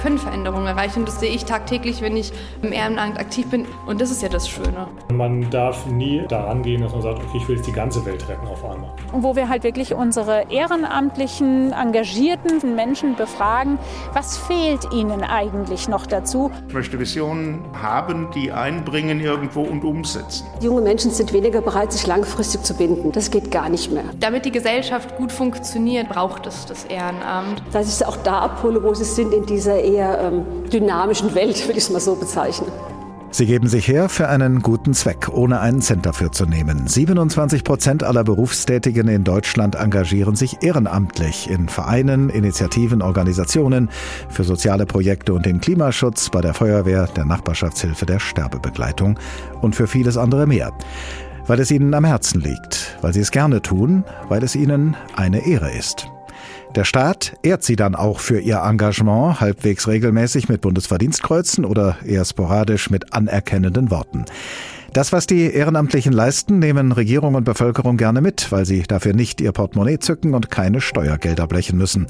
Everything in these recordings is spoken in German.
Wir können Veränderungen erreichen. Das sehe ich tagtäglich, wenn ich im Ehrenamt aktiv bin. Und das ist ja das Schöne. Man darf nie daran gehen, dass man sagt, okay, ich will jetzt die ganze Welt retten auf einmal. Wo wir halt wirklich unsere ehrenamtlichen, engagierten Menschen befragen, was fehlt ihnen eigentlich noch dazu? Ich möchte Visionen haben, die einbringen irgendwo und umsetzen. Junge Menschen sind weniger bereit, sich langfristig zu binden. Das geht gar nicht mehr. Damit die Gesellschaft gut funktioniert, braucht es das Ehrenamt. Dass ich sie auch da abhole, wo sie sind, in dieser eher ähm, dynamischen Welt, würde ich es mal so bezeichnen. Sie geben sich her für einen guten Zweck, ohne einen Cent dafür zu nehmen. 27 Prozent aller Berufstätigen in Deutschland engagieren sich ehrenamtlich in Vereinen, Initiativen, Organisationen für soziale Projekte und den Klimaschutz, bei der Feuerwehr, der Nachbarschaftshilfe, der Sterbebegleitung und für vieles andere mehr. Weil es ihnen am Herzen liegt, weil sie es gerne tun, weil es ihnen eine Ehre ist. Der Staat ehrt sie dann auch für ihr Engagement, halbwegs regelmäßig mit Bundesverdienstkreuzen oder eher sporadisch mit anerkennenden Worten. Das, was die Ehrenamtlichen leisten, nehmen Regierung und Bevölkerung gerne mit, weil sie dafür nicht ihr Portemonnaie zücken und keine Steuergelder blechen müssen.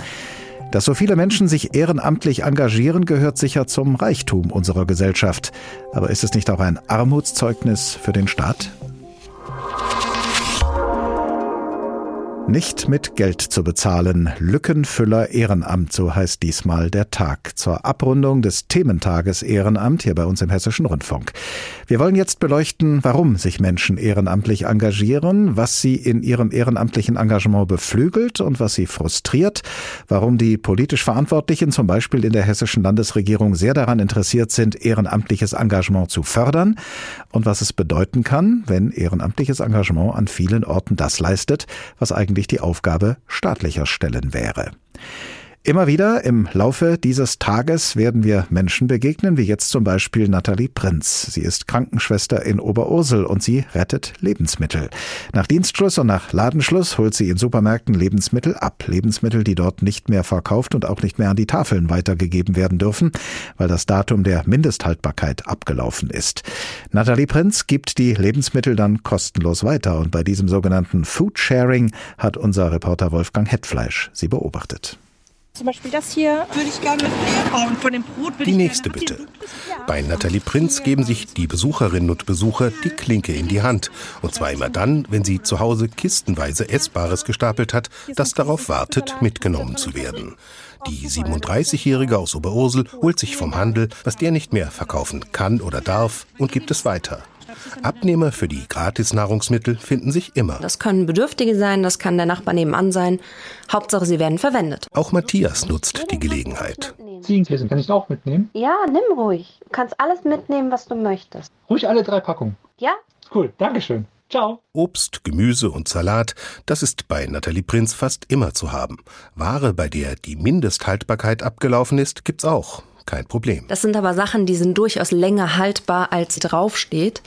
Dass so viele Menschen sich ehrenamtlich engagieren, gehört sicher zum Reichtum unserer Gesellschaft. Aber ist es nicht auch ein Armutszeugnis für den Staat? Nicht mit Geld zu bezahlen. Lückenfüller Ehrenamt, so heißt diesmal der Tag zur Abrundung des Thementages Ehrenamt hier bei uns im Hessischen Rundfunk. Wir wollen jetzt beleuchten, warum sich Menschen ehrenamtlich engagieren, was sie in ihrem ehrenamtlichen Engagement beflügelt und was sie frustriert, warum die politisch Verantwortlichen zum Beispiel in der hessischen Landesregierung sehr daran interessiert sind, ehrenamtliches Engagement zu fördern und was es bedeuten kann, wenn ehrenamtliches Engagement an vielen Orten das leistet, was eigentlich eigentlich die Aufgabe staatlicher Stellen wäre. Immer wieder im Laufe dieses Tages werden wir Menschen begegnen, wie jetzt zum Beispiel Nathalie Prinz. Sie ist Krankenschwester in Oberursel und sie rettet Lebensmittel. Nach Dienstschluss und nach Ladenschluss holt sie in Supermärkten Lebensmittel ab. Lebensmittel, die dort nicht mehr verkauft und auch nicht mehr an die Tafeln weitergegeben werden dürfen, weil das Datum der Mindesthaltbarkeit abgelaufen ist. Nathalie Prinz gibt die Lebensmittel dann kostenlos weiter und bei diesem sogenannten Food Sharing hat unser Reporter Wolfgang Hetfleisch sie beobachtet. Zum Beispiel das hier würde ich gerne mitnehmen. Und von dem Brot Die nächste bitte. Bei Nathalie Prinz geben sich die Besucherinnen und Besucher die Klinke in die Hand. Und zwar immer dann, wenn sie zu Hause kistenweise Essbares gestapelt hat, das darauf wartet, mitgenommen zu werden. Die 37-Jährige aus Oberursel holt sich vom Handel, was der nicht mehr verkaufen kann oder darf, und gibt es weiter. Abnehmer für die Gratisnahrungsmittel finden sich immer. Das können Bedürftige sein, das kann der Nachbar nebenan sein. Hauptsache, sie werden verwendet. Auch Matthias nutzt die Gelegenheit. Ziegenkäse kann ich auch mitnehmen? Ja, nimm ruhig. Du kannst alles mitnehmen, was du möchtest. Ruhig alle drei Packungen. Ja? Cool, Dankeschön. Ciao. Obst, Gemüse und Salat, das ist bei Nathalie Prinz fast immer zu haben. Ware, bei der die Mindesthaltbarkeit abgelaufen ist, gibt's auch kein Problem. Das sind aber Sachen, die sind durchaus länger haltbar, als draufsteht.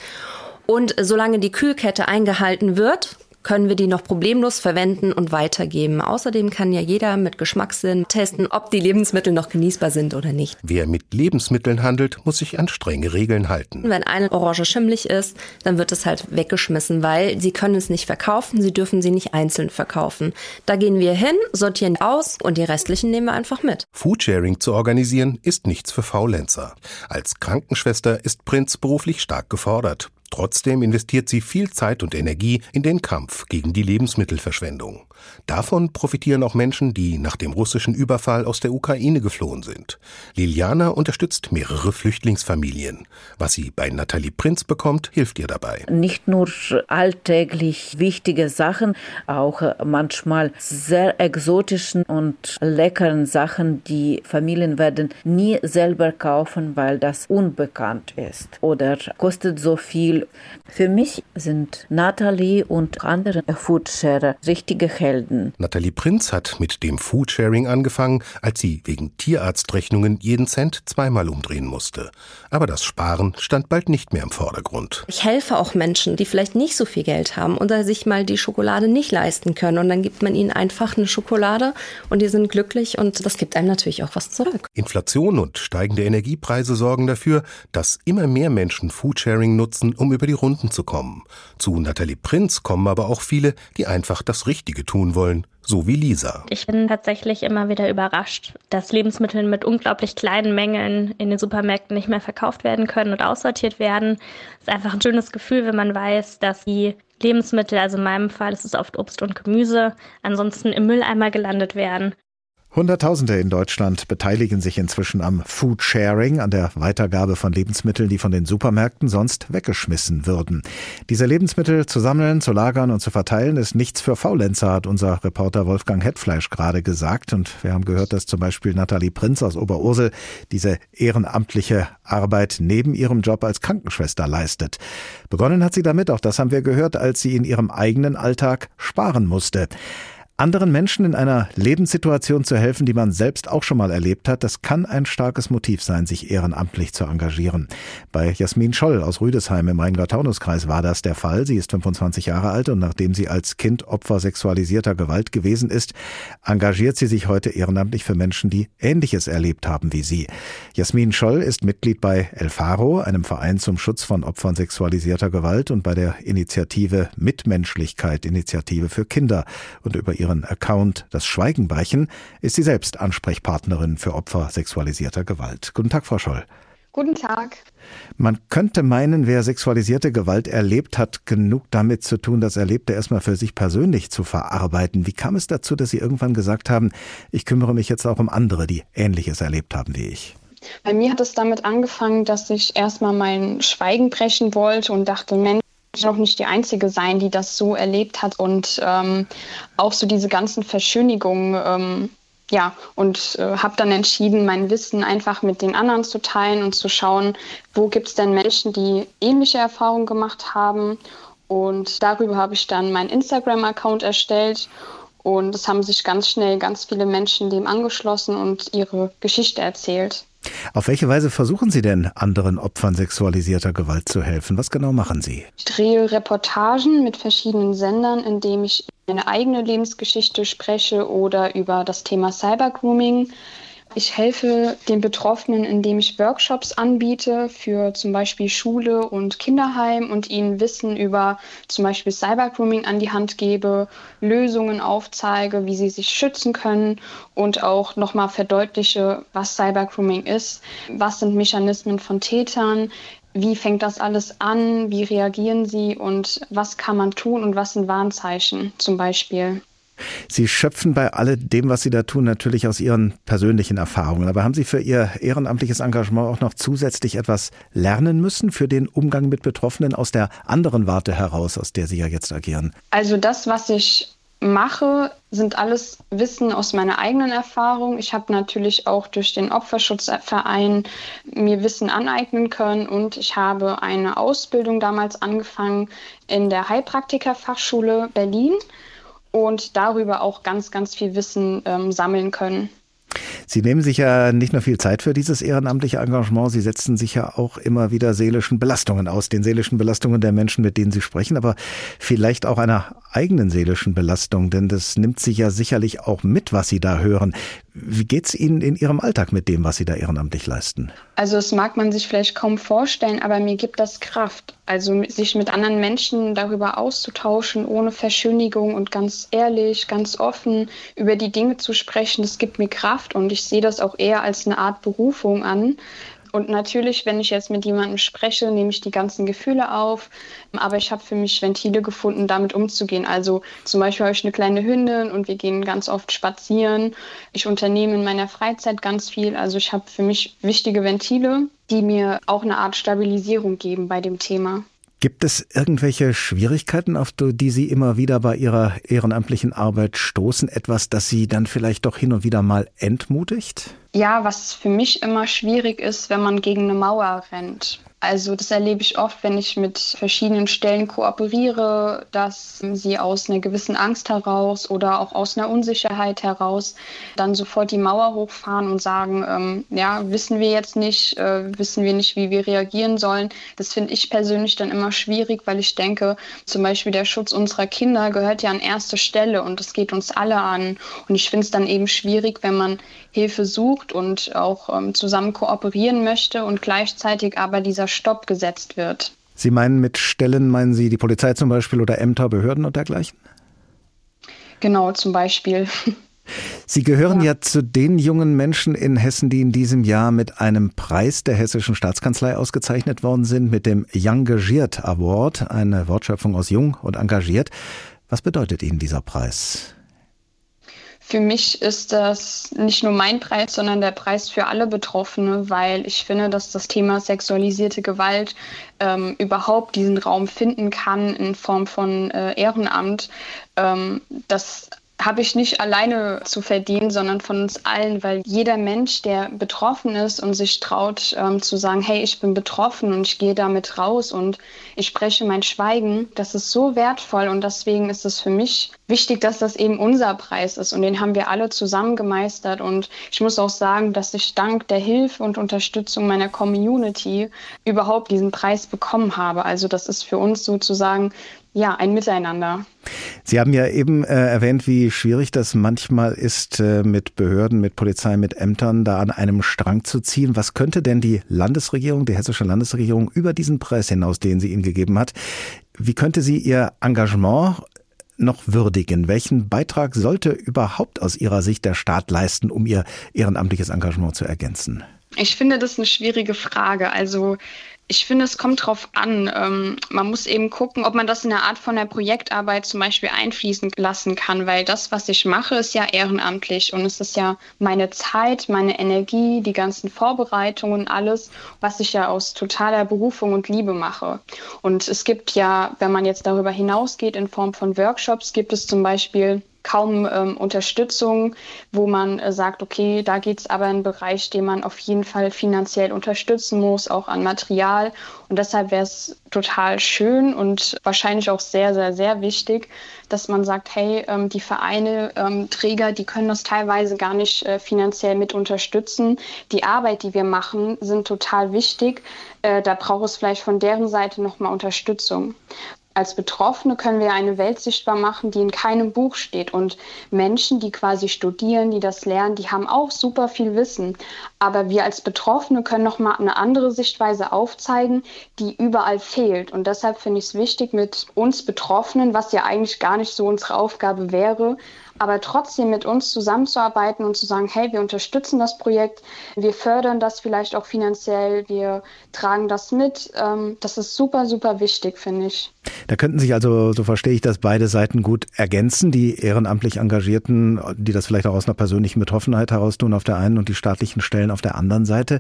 Und solange die Kühlkette eingehalten wird, können wir die noch problemlos verwenden und weitergeben. Außerdem kann ja jeder mit Geschmackssinn testen, ob die Lebensmittel noch genießbar sind oder nicht. Wer mit Lebensmitteln handelt, muss sich an strenge Regeln halten. Wenn eine Orange schimmlig ist, dann wird es halt weggeschmissen, weil sie können es nicht verkaufen, sie dürfen sie nicht einzeln verkaufen. Da gehen wir hin, sortieren aus und die restlichen nehmen wir einfach mit. Foodsharing zu organisieren ist nichts für Faulenzer. Als Krankenschwester ist Prinz beruflich stark gefordert. Trotzdem investiert sie viel Zeit und Energie in den Kampf gegen die Lebensmittelverschwendung. Davon profitieren auch Menschen, die nach dem russischen Überfall aus der Ukraine geflohen sind. Liliana unterstützt mehrere Flüchtlingsfamilien. Was sie bei Nathalie Prinz bekommt, hilft ihr dabei. Nicht nur alltäglich wichtige Sachen, auch manchmal sehr exotischen und leckeren Sachen, die Familien werden nie selber kaufen, weil das unbekannt ist oder kostet so viel. Für mich sind Nathalie und andere Foodsharer richtige Helden. Nathalie Prinz hat mit dem Foodsharing angefangen, als sie wegen Tierarztrechnungen jeden Cent zweimal umdrehen musste. Aber das Sparen stand bald nicht mehr im Vordergrund. Ich helfe auch Menschen, die vielleicht nicht so viel Geld haben oder sich mal die Schokolade nicht leisten können. Und dann gibt man ihnen einfach eine Schokolade und die sind glücklich und das gibt einem natürlich auch was zurück. Inflation und steigende Energiepreise sorgen dafür, dass immer mehr Menschen Foodsharing nutzen, um über die Runden zu kommen. Zu Nathalie Prinz kommen aber auch viele, die einfach das Richtige tun wollen, so wie Lisa. Ich bin tatsächlich immer wieder überrascht, dass Lebensmittel mit unglaublich kleinen Mengen in den Supermärkten nicht mehr verkauft werden können und aussortiert werden. Es ist einfach ein schönes Gefühl, wenn man weiß, dass die Lebensmittel, also in meinem Fall ist es oft Obst und Gemüse, ansonsten im Mülleimer gelandet werden. Hunderttausende in Deutschland beteiligen sich inzwischen am Food Sharing, an der Weitergabe von Lebensmitteln, die von den Supermärkten sonst weggeschmissen würden. Diese Lebensmittel zu sammeln, zu lagern und zu verteilen ist nichts für Faulenzer, hat unser Reporter Wolfgang Hetfleisch gerade gesagt. Und wir haben gehört, dass zum Beispiel Nathalie Prinz aus Oberursel diese ehrenamtliche Arbeit neben ihrem Job als Krankenschwester leistet. Begonnen hat sie damit, auch das haben wir gehört, als sie in ihrem eigenen Alltag sparen musste. Anderen Menschen in einer Lebenssituation zu helfen, die man selbst auch schon mal erlebt hat, das kann ein starkes Motiv sein, sich ehrenamtlich zu engagieren. Bei Jasmin Scholl aus Rüdesheim im Rheingau-Taunus-Kreis war das der Fall. Sie ist 25 Jahre alt und nachdem sie als Kind Opfer sexualisierter Gewalt gewesen ist, engagiert sie sich heute ehrenamtlich für Menschen, die Ähnliches erlebt haben wie sie. Jasmin Scholl ist Mitglied bei El Faro, einem Verein zum Schutz von Opfern sexualisierter Gewalt und bei der Initiative Mitmenschlichkeit, Initiative für Kinder und über ihren Account Das Schweigen brechen, ist sie selbst Ansprechpartnerin für Opfer sexualisierter Gewalt. Guten Tag, Frau Scholl. Guten Tag. Man könnte meinen, wer sexualisierte Gewalt erlebt, hat genug damit zu tun, das Erlebte erstmal für sich persönlich zu verarbeiten. Wie kam es dazu, dass Sie irgendwann gesagt haben, ich kümmere mich jetzt auch um andere, die Ähnliches erlebt haben wie ich? Bei mir hat es damit angefangen, dass ich erstmal mein Schweigen brechen wollte und dachte, Mensch, noch nicht die Einzige sein, die das so erlebt hat und ähm, auch so diese ganzen Verschönigungen. Ähm, ja, und äh, habe dann entschieden, mein Wissen einfach mit den anderen zu teilen und zu schauen, wo gibt es denn Menschen, die ähnliche Erfahrungen gemacht haben. Und darüber habe ich dann meinen Instagram-Account erstellt. Und es haben sich ganz schnell ganz viele Menschen dem angeschlossen und ihre Geschichte erzählt. Auf welche Weise versuchen Sie denn, anderen Opfern sexualisierter Gewalt zu helfen? Was genau machen Sie? Ich drehe Reportagen mit verschiedenen Sendern, in dem ich meine eigene Lebensgeschichte spreche oder über das Thema Cybergrooming. Ich helfe den Betroffenen, indem ich Workshops anbiete für zum Beispiel Schule und Kinderheim und ihnen Wissen über zum Beispiel Cybergrooming an die Hand gebe, Lösungen aufzeige, wie sie sich schützen können und auch nochmal verdeutliche, was Cybergrooming ist, was sind Mechanismen von Tätern, wie fängt das alles an, wie reagieren sie? Und was kann man tun? Und was sind Warnzeichen zum Beispiel. Sie schöpfen bei alledem, was Sie da tun, natürlich aus Ihren persönlichen Erfahrungen. Aber haben Sie für Ihr ehrenamtliches Engagement auch noch zusätzlich etwas lernen müssen für den Umgang mit Betroffenen aus der anderen Warte heraus, aus der Sie ja jetzt agieren? Also das, was ich mache, sind alles Wissen aus meiner eigenen Erfahrung. Ich habe natürlich auch durch den Opferschutzverein mir Wissen aneignen können und ich habe eine Ausbildung damals angefangen in der Heilpraktikerfachschule Berlin und darüber auch ganz, ganz viel Wissen ähm, sammeln können. Sie nehmen sich ja nicht nur viel Zeit für dieses ehrenamtliche Engagement, Sie setzen sich ja auch immer wieder seelischen Belastungen aus, den seelischen Belastungen der Menschen, mit denen Sie sprechen, aber vielleicht auch einer eigenen seelischen Belastung, denn das nimmt Sie ja sicherlich auch mit, was Sie da hören. Wie geht's Ihnen in Ihrem Alltag mit dem, was Sie da ehrenamtlich leisten? Also das mag man sich vielleicht kaum vorstellen, aber mir gibt das Kraft. Also sich mit anderen Menschen darüber auszutauschen, ohne Verschönigung und ganz ehrlich, ganz offen über die Dinge zu sprechen, das gibt mir Kraft und ich sehe das auch eher als eine Art Berufung an, und natürlich, wenn ich jetzt mit jemandem spreche, nehme ich die ganzen Gefühle auf. Aber ich habe für mich Ventile gefunden, damit umzugehen. Also zum Beispiel habe ich eine kleine Hündin und wir gehen ganz oft spazieren. Ich unternehme in meiner Freizeit ganz viel. Also ich habe für mich wichtige Ventile, die mir auch eine Art Stabilisierung geben bei dem Thema. Gibt es irgendwelche Schwierigkeiten, auf die Sie immer wieder bei Ihrer ehrenamtlichen Arbeit stoßen? Etwas, das Sie dann vielleicht doch hin und wieder mal entmutigt? Ja, was für mich immer schwierig ist, wenn man gegen eine Mauer rennt. Also das erlebe ich oft, wenn ich mit verschiedenen Stellen kooperiere, dass sie aus einer gewissen Angst heraus oder auch aus einer Unsicherheit heraus dann sofort die Mauer hochfahren und sagen, ähm, ja, wissen wir jetzt nicht, äh, wissen wir nicht, wie wir reagieren sollen. Das finde ich persönlich dann immer schwierig, weil ich denke, zum Beispiel der Schutz unserer Kinder gehört ja an erste Stelle und das geht uns alle an. Und ich finde es dann eben schwierig, wenn man Hilfe sucht und auch ähm, zusammen kooperieren möchte und gleichzeitig aber dieser Stopp gesetzt wird. Sie meinen mit Stellen, meinen Sie die Polizei zum Beispiel oder Ämter, Behörden und dergleichen? Genau, zum Beispiel. Sie gehören ja. ja. zu den jungen Menschen in Hessen, die in diesem Jahr mit einem Preis der Hessischen Staatskanzlei ausgezeichnet worden sind, mit dem Youngagiert Award, eine Wortschöpfung aus jung und engagiert. Was bedeutet Ihnen dieser Preis? Für mich ist das nicht nur mein Preis, sondern der Preis für alle Betroffene, weil ich finde, dass das Thema sexualisierte Gewalt ähm, überhaupt diesen Raum finden kann in Form von äh, Ehrenamt. Ähm, das habe ich nicht alleine zu verdienen, sondern von uns allen, weil jeder Mensch, der betroffen ist und sich traut ähm, zu sagen, hey, ich bin betroffen und ich gehe damit raus und ich spreche mein Schweigen, das ist so wertvoll und deswegen ist es für mich wichtig, dass das eben unser Preis ist und den haben wir alle zusammen gemeistert und ich muss auch sagen, dass ich dank der Hilfe und Unterstützung meiner Community überhaupt diesen Preis bekommen habe. Also das ist für uns sozusagen ja, ein Miteinander. Sie haben ja eben äh, erwähnt, wie schwierig das manchmal ist, äh, mit Behörden, mit Polizei, mit Ämtern da an einem Strang zu ziehen. Was könnte denn die Landesregierung, die hessische Landesregierung über diesen Preis hinaus, den sie Ihnen gegeben hat, wie könnte sie ihr Engagement noch würdigen? Welchen Beitrag sollte überhaupt aus Ihrer Sicht der Staat leisten, um ihr ehrenamtliches Engagement zu ergänzen? Ich finde das eine schwierige Frage. Also ich finde, es kommt drauf an. Ähm, man muss eben gucken, ob man das in eine Art von der Projektarbeit zum Beispiel einfließen lassen kann, weil das, was ich mache, ist ja ehrenamtlich und es ist ja meine Zeit, meine Energie, die ganzen Vorbereitungen, alles, was ich ja aus totaler Berufung und Liebe mache. Und es gibt ja, wenn man jetzt darüber hinausgeht, in Form von Workshops, gibt es zum Beispiel kaum ähm, Unterstützung, wo man äh, sagt, okay, da geht es aber in einen Bereich, den man auf jeden Fall finanziell unterstützen muss, auch an Material. Und deshalb wäre es total schön und wahrscheinlich auch sehr, sehr, sehr wichtig, dass man sagt, hey, ähm, die Vereine, ähm, Träger, die können das teilweise gar nicht äh, finanziell mit unterstützen. Die Arbeit, die wir machen, sind total wichtig. Äh, da braucht es vielleicht von deren Seite nochmal Unterstützung als Betroffene können wir eine Welt sichtbar machen, die in keinem Buch steht. Und Menschen, die quasi studieren, die das lernen, die haben auch super viel Wissen. Aber wir als Betroffene können nochmal eine andere Sichtweise aufzeigen, die überall fehlt. Und deshalb finde ich es wichtig, mit uns Betroffenen, was ja eigentlich gar nicht so unsere Aufgabe wäre, aber trotzdem mit uns zusammenzuarbeiten und zu sagen, hey, wir unterstützen das Projekt, wir fördern das vielleicht auch finanziell, wir tragen das mit. Ähm, das ist super, super wichtig, finde ich. Da könnten sich also, so verstehe ich das, beide Seiten gut ergänzen, die ehrenamtlich Engagierten, die das vielleicht auch aus einer persönlichen Betroffenheit heraus tun auf der einen und die staatlichen Stellen auf der anderen Seite.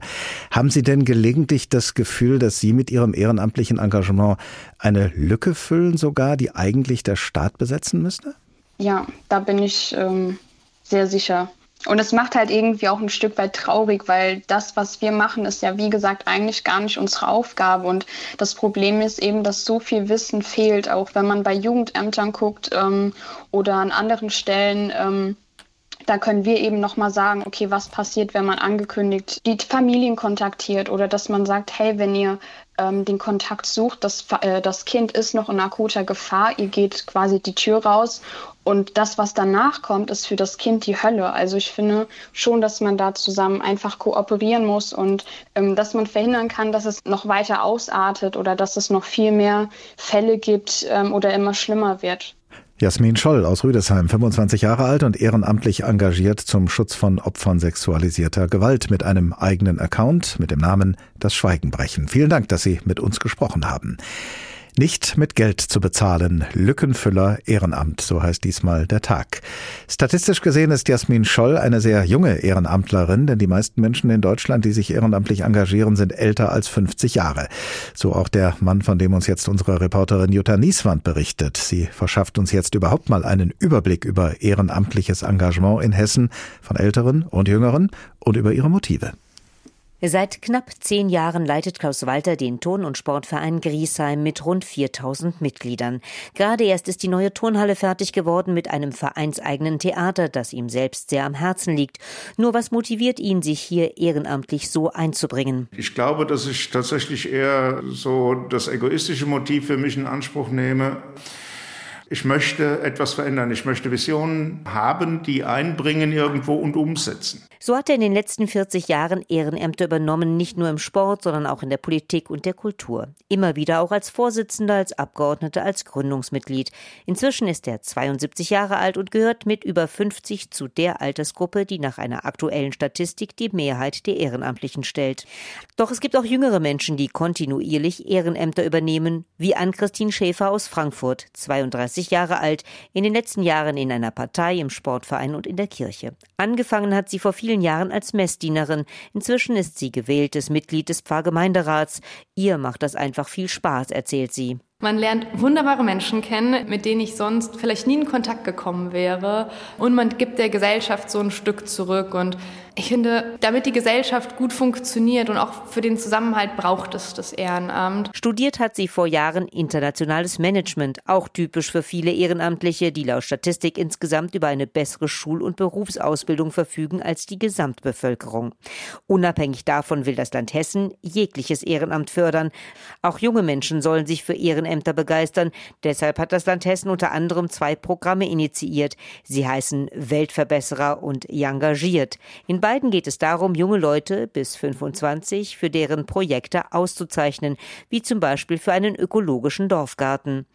Haben Sie denn gelegentlich das Gefühl, dass Sie mit Ihrem ehrenamtlichen Engagement eine Lücke füllen sogar, die eigentlich der Staat besetzen müsste? Ja, da bin ich ähm, sehr sicher. Und es macht halt irgendwie auch ein Stück weit traurig, weil das, was wir machen, ist ja, wie gesagt, eigentlich gar nicht unsere Aufgabe. Und das Problem ist eben, dass so viel Wissen fehlt, auch wenn man bei Jugendämtern guckt ähm, oder an anderen Stellen. Ähm, da können wir eben nochmal sagen, okay, was passiert, wenn man angekündigt die Familien kontaktiert oder dass man sagt, hey, wenn ihr ähm, den Kontakt sucht, das, äh, das Kind ist noch in akuter Gefahr, ihr geht quasi die Tür raus und das, was danach kommt, ist für das Kind die Hölle. Also ich finde schon, dass man da zusammen einfach kooperieren muss und ähm, dass man verhindern kann, dass es noch weiter ausartet oder dass es noch viel mehr Fälle gibt ähm, oder immer schlimmer wird. Jasmin Scholl aus Rüdesheim, 25 Jahre alt und ehrenamtlich engagiert zum Schutz von Opfern sexualisierter Gewalt mit einem eigenen Account mit dem Namen Das Schweigen brechen. Vielen Dank, dass Sie mit uns gesprochen haben. Nicht mit Geld zu bezahlen. Lückenfüller Ehrenamt, so heißt diesmal der Tag. Statistisch gesehen ist Jasmin Scholl eine sehr junge Ehrenamtlerin, denn die meisten Menschen in Deutschland, die sich ehrenamtlich engagieren, sind älter als 50 Jahre. So auch der Mann, von dem uns jetzt unsere Reporterin Jutta Nieswand berichtet. Sie verschafft uns jetzt überhaupt mal einen Überblick über ehrenamtliches Engagement in Hessen von Älteren und Jüngeren und über ihre Motive. Seit knapp zehn Jahren leitet Klaus Walter den Turn- und Sportverein Griesheim mit rund 4000 Mitgliedern. Gerade erst ist die neue Turnhalle fertig geworden mit einem vereinseigenen Theater, das ihm selbst sehr am Herzen liegt. Nur was motiviert ihn, sich hier ehrenamtlich so einzubringen? Ich glaube, dass ich tatsächlich eher so das egoistische Motiv für mich in Anspruch nehme. Ich möchte etwas verändern. Ich möchte Visionen haben, die einbringen irgendwo und umsetzen. So hat er in den letzten 40 Jahren Ehrenämter übernommen, nicht nur im Sport, sondern auch in der Politik und der Kultur. Immer wieder auch als Vorsitzender, als Abgeordneter, als Gründungsmitglied. Inzwischen ist er 72 Jahre alt und gehört mit über 50 zu der Altersgruppe, die nach einer aktuellen Statistik die Mehrheit der Ehrenamtlichen stellt. Doch es gibt auch jüngere Menschen, die kontinuierlich Ehrenämter übernehmen, wie Ann-Christine Schäfer aus Frankfurt, 32 Jahre alt, in den letzten Jahren in einer Partei, im Sportverein und in der Kirche. Angefangen hat sie vor vielen Jahren als Messdienerin. Inzwischen ist sie gewähltes Mitglied des Pfarrgemeinderats. Ihr macht das einfach viel Spaß, erzählt sie. Man lernt wunderbare Menschen kennen, mit denen ich sonst vielleicht nie in Kontakt gekommen wäre. Und man gibt der Gesellschaft so ein Stück zurück. Und ich finde, damit die Gesellschaft gut funktioniert und auch für den Zusammenhalt braucht es das Ehrenamt. Studiert hat sie vor Jahren internationales Management, auch typisch für viele Ehrenamtliche, die laut Statistik insgesamt über eine bessere Schul- und Berufsausbildung verfügen als die Gesamtbevölkerung. Unabhängig davon will das Land Hessen jegliches Ehrenamt fördern. Auch junge Menschen sollen sich für Ehrenämter begeistern. Deshalb hat das Land Hessen unter anderem zwei Programme initiiert. Sie heißen Weltverbesserer und Engagiert. In beiden geht es darum, junge Leute bis 25 für deren Projekte auszuzeichnen, wie zum Beispiel für einen ökologischen Dorfgarten.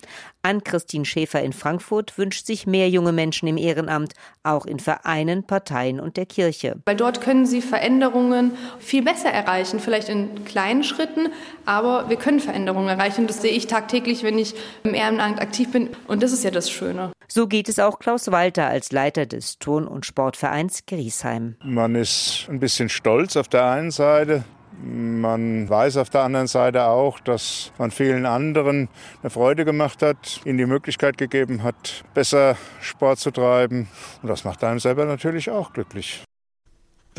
Ann-Christine Schäfer in Frankfurt wünscht sich mehr junge Menschen im Ehrenamt, auch in Vereinen, Parteien und der Kirche. Weil dort können sie Veränderungen viel besser erreichen, vielleicht in kleinen Schritten, aber wir können Veränderungen erreichen. Das sehe ich tagtäglich, wenn ich im Ehrenamt aktiv bin und das ist ja das Schöne. So geht es auch Klaus Walter als Leiter des Turn- und Sportvereins Griesheim. Man ist ein bisschen stolz auf der einen Seite, man weiß auf der anderen Seite auch, dass man vielen anderen eine Freude gemacht hat, ihnen die Möglichkeit gegeben hat, besser Sport zu treiben. Und das macht einem selber natürlich auch glücklich.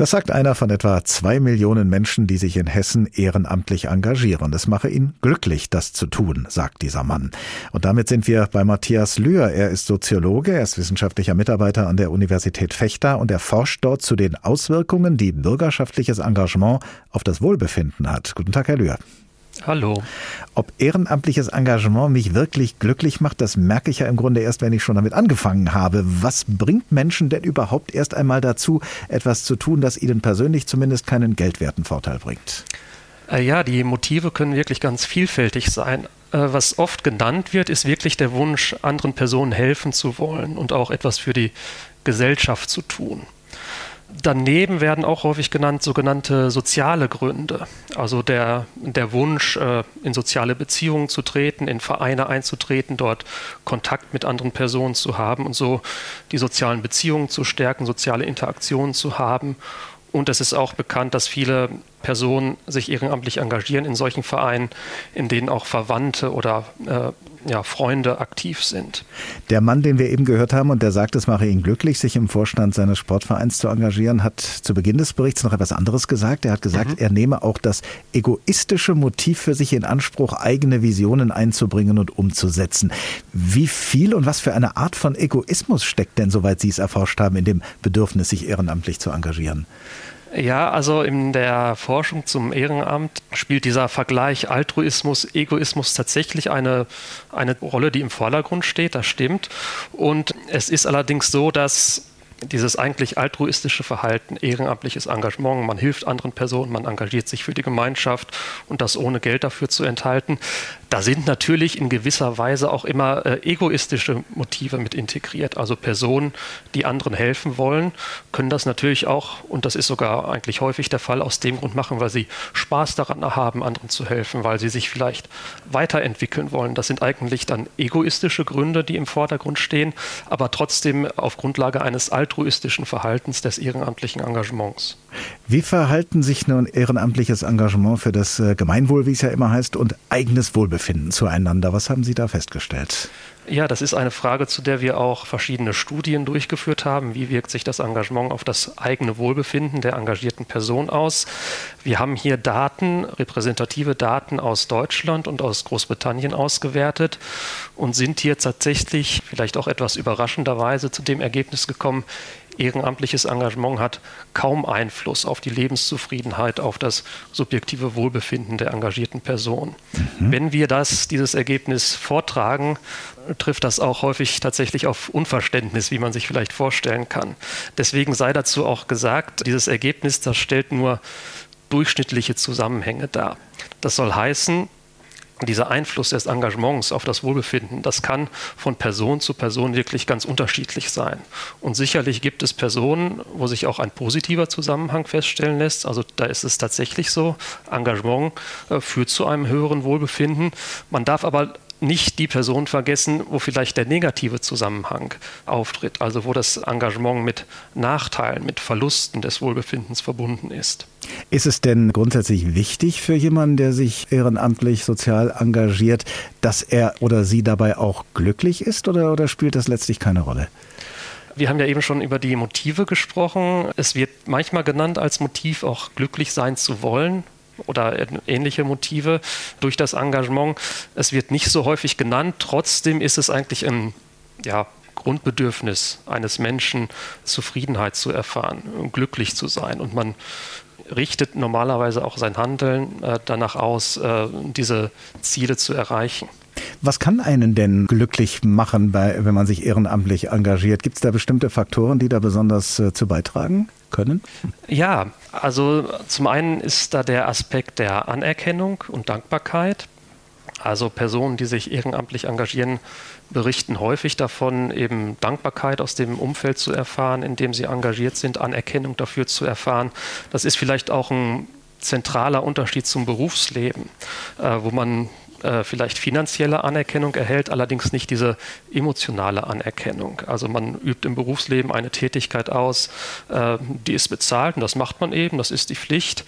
Das sagt einer von etwa zwei Millionen Menschen, die sich in Hessen ehrenamtlich engagieren. Es mache ihn glücklich, das zu tun, sagt dieser Mann. Und damit sind wir bei Matthias Lühr. Er ist Soziologe, er ist wissenschaftlicher Mitarbeiter an der Universität Fechter und er forscht dort zu den Auswirkungen, die bürgerschaftliches Engagement auf das Wohlbefinden hat. Guten Tag, Herr Lühr. Hallo. Ob ehrenamtliches Engagement mich wirklich glücklich macht, das merke ich ja im Grunde erst, wenn ich schon damit angefangen habe. Was bringt Menschen denn überhaupt erst einmal dazu, etwas zu tun, das ihnen persönlich zumindest keinen geldwerten Vorteil bringt? Äh, ja, die Motive können wirklich ganz vielfältig sein. Äh, was oft genannt wird, ist wirklich der Wunsch, anderen Personen helfen zu wollen und auch etwas für die Gesellschaft zu tun. Daneben werden auch häufig genannt sogenannte soziale Gründe, also der, der Wunsch, äh, in soziale Beziehungen zu treten, in Vereine einzutreten, dort Kontakt mit anderen Personen zu haben und so die sozialen Beziehungen zu stärken, soziale Interaktionen zu haben. Und es ist auch bekannt, dass viele Personen sich ehrenamtlich engagieren in solchen Vereinen, in denen auch Verwandte oder äh, ja, Freunde aktiv sind. Der Mann, den wir eben gehört haben und der sagt, es mache ihn glücklich, sich im Vorstand seines Sportvereins zu engagieren, hat zu Beginn des Berichts noch etwas anderes gesagt. Er hat gesagt, mhm. er nehme auch das egoistische Motiv für sich in Anspruch, eigene Visionen einzubringen und umzusetzen. Wie viel und was für eine Art von Egoismus steckt denn, soweit Sie es erforscht haben, in dem Bedürfnis, sich ehrenamtlich zu engagieren? Ja, also in der Forschung zum Ehrenamt spielt dieser Vergleich Altruismus, Egoismus tatsächlich eine, eine Rolle, die im Vordergrund steht, das stimmt. Und es ist allerdings so, dass dieses eigentlich altruistische Verhalten, ehrenamtliches Engagement, man hilft anderen Personen, man engagiert sich für die Gemeinschaft und das ohne Geld dafür zu enthalten, da sind natürlich in gewisser Weise auch immer äh, egoistische Motive mit integriert. Also Personen, die anderen helfen wollen, können das natürlich auch, und das ist sogar eigentlich häufig der Fall, aus dem Grund machen, weil sie Spaß daran haben, anderen zu helfen, weil sie sich vielleicht weiterentwickeln wollen. Das sind eigentlich dann egoistische Gründe, die im Vordergrund stehen, aber trotzdem auf Grundlage eines altruistischen Verhaltens des ehrenamtlichen Engagements. Wie verhalten sich nun ehrenamtliches Engagement für das äh, Gemeinwohl, wie es ja immer heißt, und eigenes Wohlbefinden zueinander? Was haben Sie da festgestellt? Ja, das ist eine Frage, zu der wir auch verschiedene Studien durchgeführt haben. Wie wirkt sich das Engagement auf das eigene Wohlbefinden der engagierten Person aus? Wir haben hier Daten, repräsentative Daten aus Deutschland und aus Großbritannien ausgewertet und sind hier tatsächlich vielleicht auch etwas überraschenderweise zu dem Ergebnis gekommen, ehrenamtliches Engagement hat kaum Einfluss auf die Lebenszufriedenheit, auf das subjektive Wohlbefinden der engagierten Person. Mhm. Wenn wir das, dieses Ergebnis vortragen, trifft das auch häufig tatsächlich auf Unverständnis, wie man sich vielleicht vorstellen kann. Deswegen sei dazu auch gesagt, dieses Ergebnis, das stellt nur durchschnittliche Zusammenhänge dar. Das soll heißen, dieser Einfluss des Engagements auf das Wohlbefinden, das kann von Person zu Person wirklich ganz unterschiedlich sein. Und sicherlich gibt es Personen, wo sich auch ein positiver Zusammenhang feststellen lässt. Also da ist es tatsächlich so, Engagement äh, führt zu einem höheren Wohlbefinden. Man darf aber nicht die Person vergessen, wo vielleicht der negative Zusammenhang auftritt, also wo das Engagement mit Nachteilen, mit Verlusten des Wohlbefindens verbunden ist. Ist es denn grundsätzlich wichtig für jemanden, der sich ehrenamtlich sozial engagiert, dass er oder sie dabei auch glücklich ist oder, oder spielt das letztlich keine Rolle? Wir haben ja eben schon über die Motive gesprochen. Es wird manchmal genannt als Motiv auch glücklich sein zu wollen oder ähnliche Motive durch das Engagement. Es wird nicht so häufig genannt, trotzdem ist es eigentlich ein ja, Grundbedürfnis eines Menschen, Zufriedenheit zu erfahren, glücklich zu sein. Und man richtet normalerweise auch sein Handeln äh, danach aus, äh, diese Ziele zu erreichen. Was kann einen denn glücklich machen, bei, wenn man sich ehrenamtlich engagiert? Gibt es da bestimmte Faktoren, die da besonders äh, zu beitragen können? Ja, also zum einen ist da der Aspekt der Anerkennung und Dankbarkeit. Also Personen, die sich ehrenamtlich engagieren, berichten häufig davon, eben Dankbarkeit aus dem Umfeld zu erfahren, in dem sie engagiert sind, Anerkennung dafür zu erfahren. Das ist vielleicht auch ein zentraler Unterschied zum Berufsleben, äh, wo man äh, vielleicht finanzielle Anerkennung erhält, allerdings nicht diese emotionale Anerkennung. Also man übt im Berufsleben eine Tätigkeit aus, äh, die ist bezahlt und das macht man eben, das ist die Pflicht.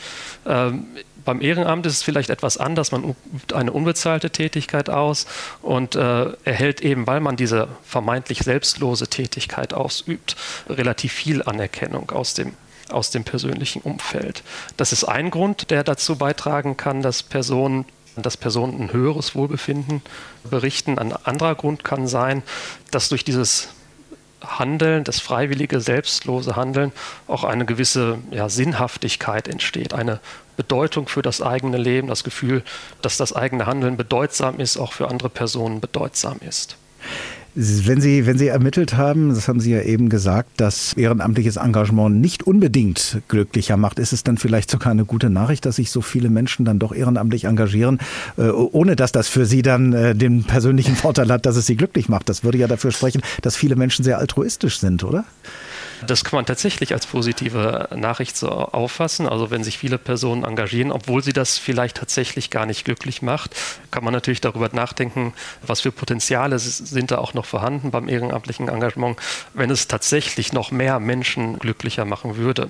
Ähm, beim Ehrenamt ist es vielleicht etwas anders. Man übt eine unbezahlte Tätigkeit aus und äh, erhält eben, weil man diese vermeintlich selbstlose Tätigkeit ausübt, relativ viel Anerkennung aus dem aus dem persönlichen Umfeld. Das ist ein Grund, der dazu beitragen kann, dass Personen dass Personen ein höheres Wohlbefinden berichten. Ein anderer Grund kann sein, dass durch dieses Handeln, das freiwillige, selbstlose Handeln, auch eine gewisse ja, Sinnhaftigkeit entsteht, eine Bedeutung für das eigene Leben, das Gefühl, dass das eigene Handeln bedeutsam ist, auch für andere Personen bedeutsam ist. Wenn Sie, wenn Sie ermittelt haben, das haben Sie ja eben gesagt, dass ehrenamtliches Engagement nicht unbedingt glücklicher macht, ist es dann vielleicht sogar eine gute Nachricht, dass sich so viele Menschen dann doch ehrenamtlich engagieren, äh, ohne dass das für Sie dann äh, den persönlichen Vorteil hat, dass es Sie glücklich macht. Das würde ja dafür sprechen, dass viele Menschen sehr altruistisch sind, oder? Das kann man tatsächlich als positive Nachricht so auffassen. Also wenn sich viele Personen engagieren, obwohl sie das vielleicht tatsächlich gar nicht glücklich macht, kann man natürlich darüber nachdenken, was für Potenziale sind da auch noch vorhanden beim ehrenamtlichen Engagement, wenn es tatsächlich noch mehr Menschen glücklicher machen würde.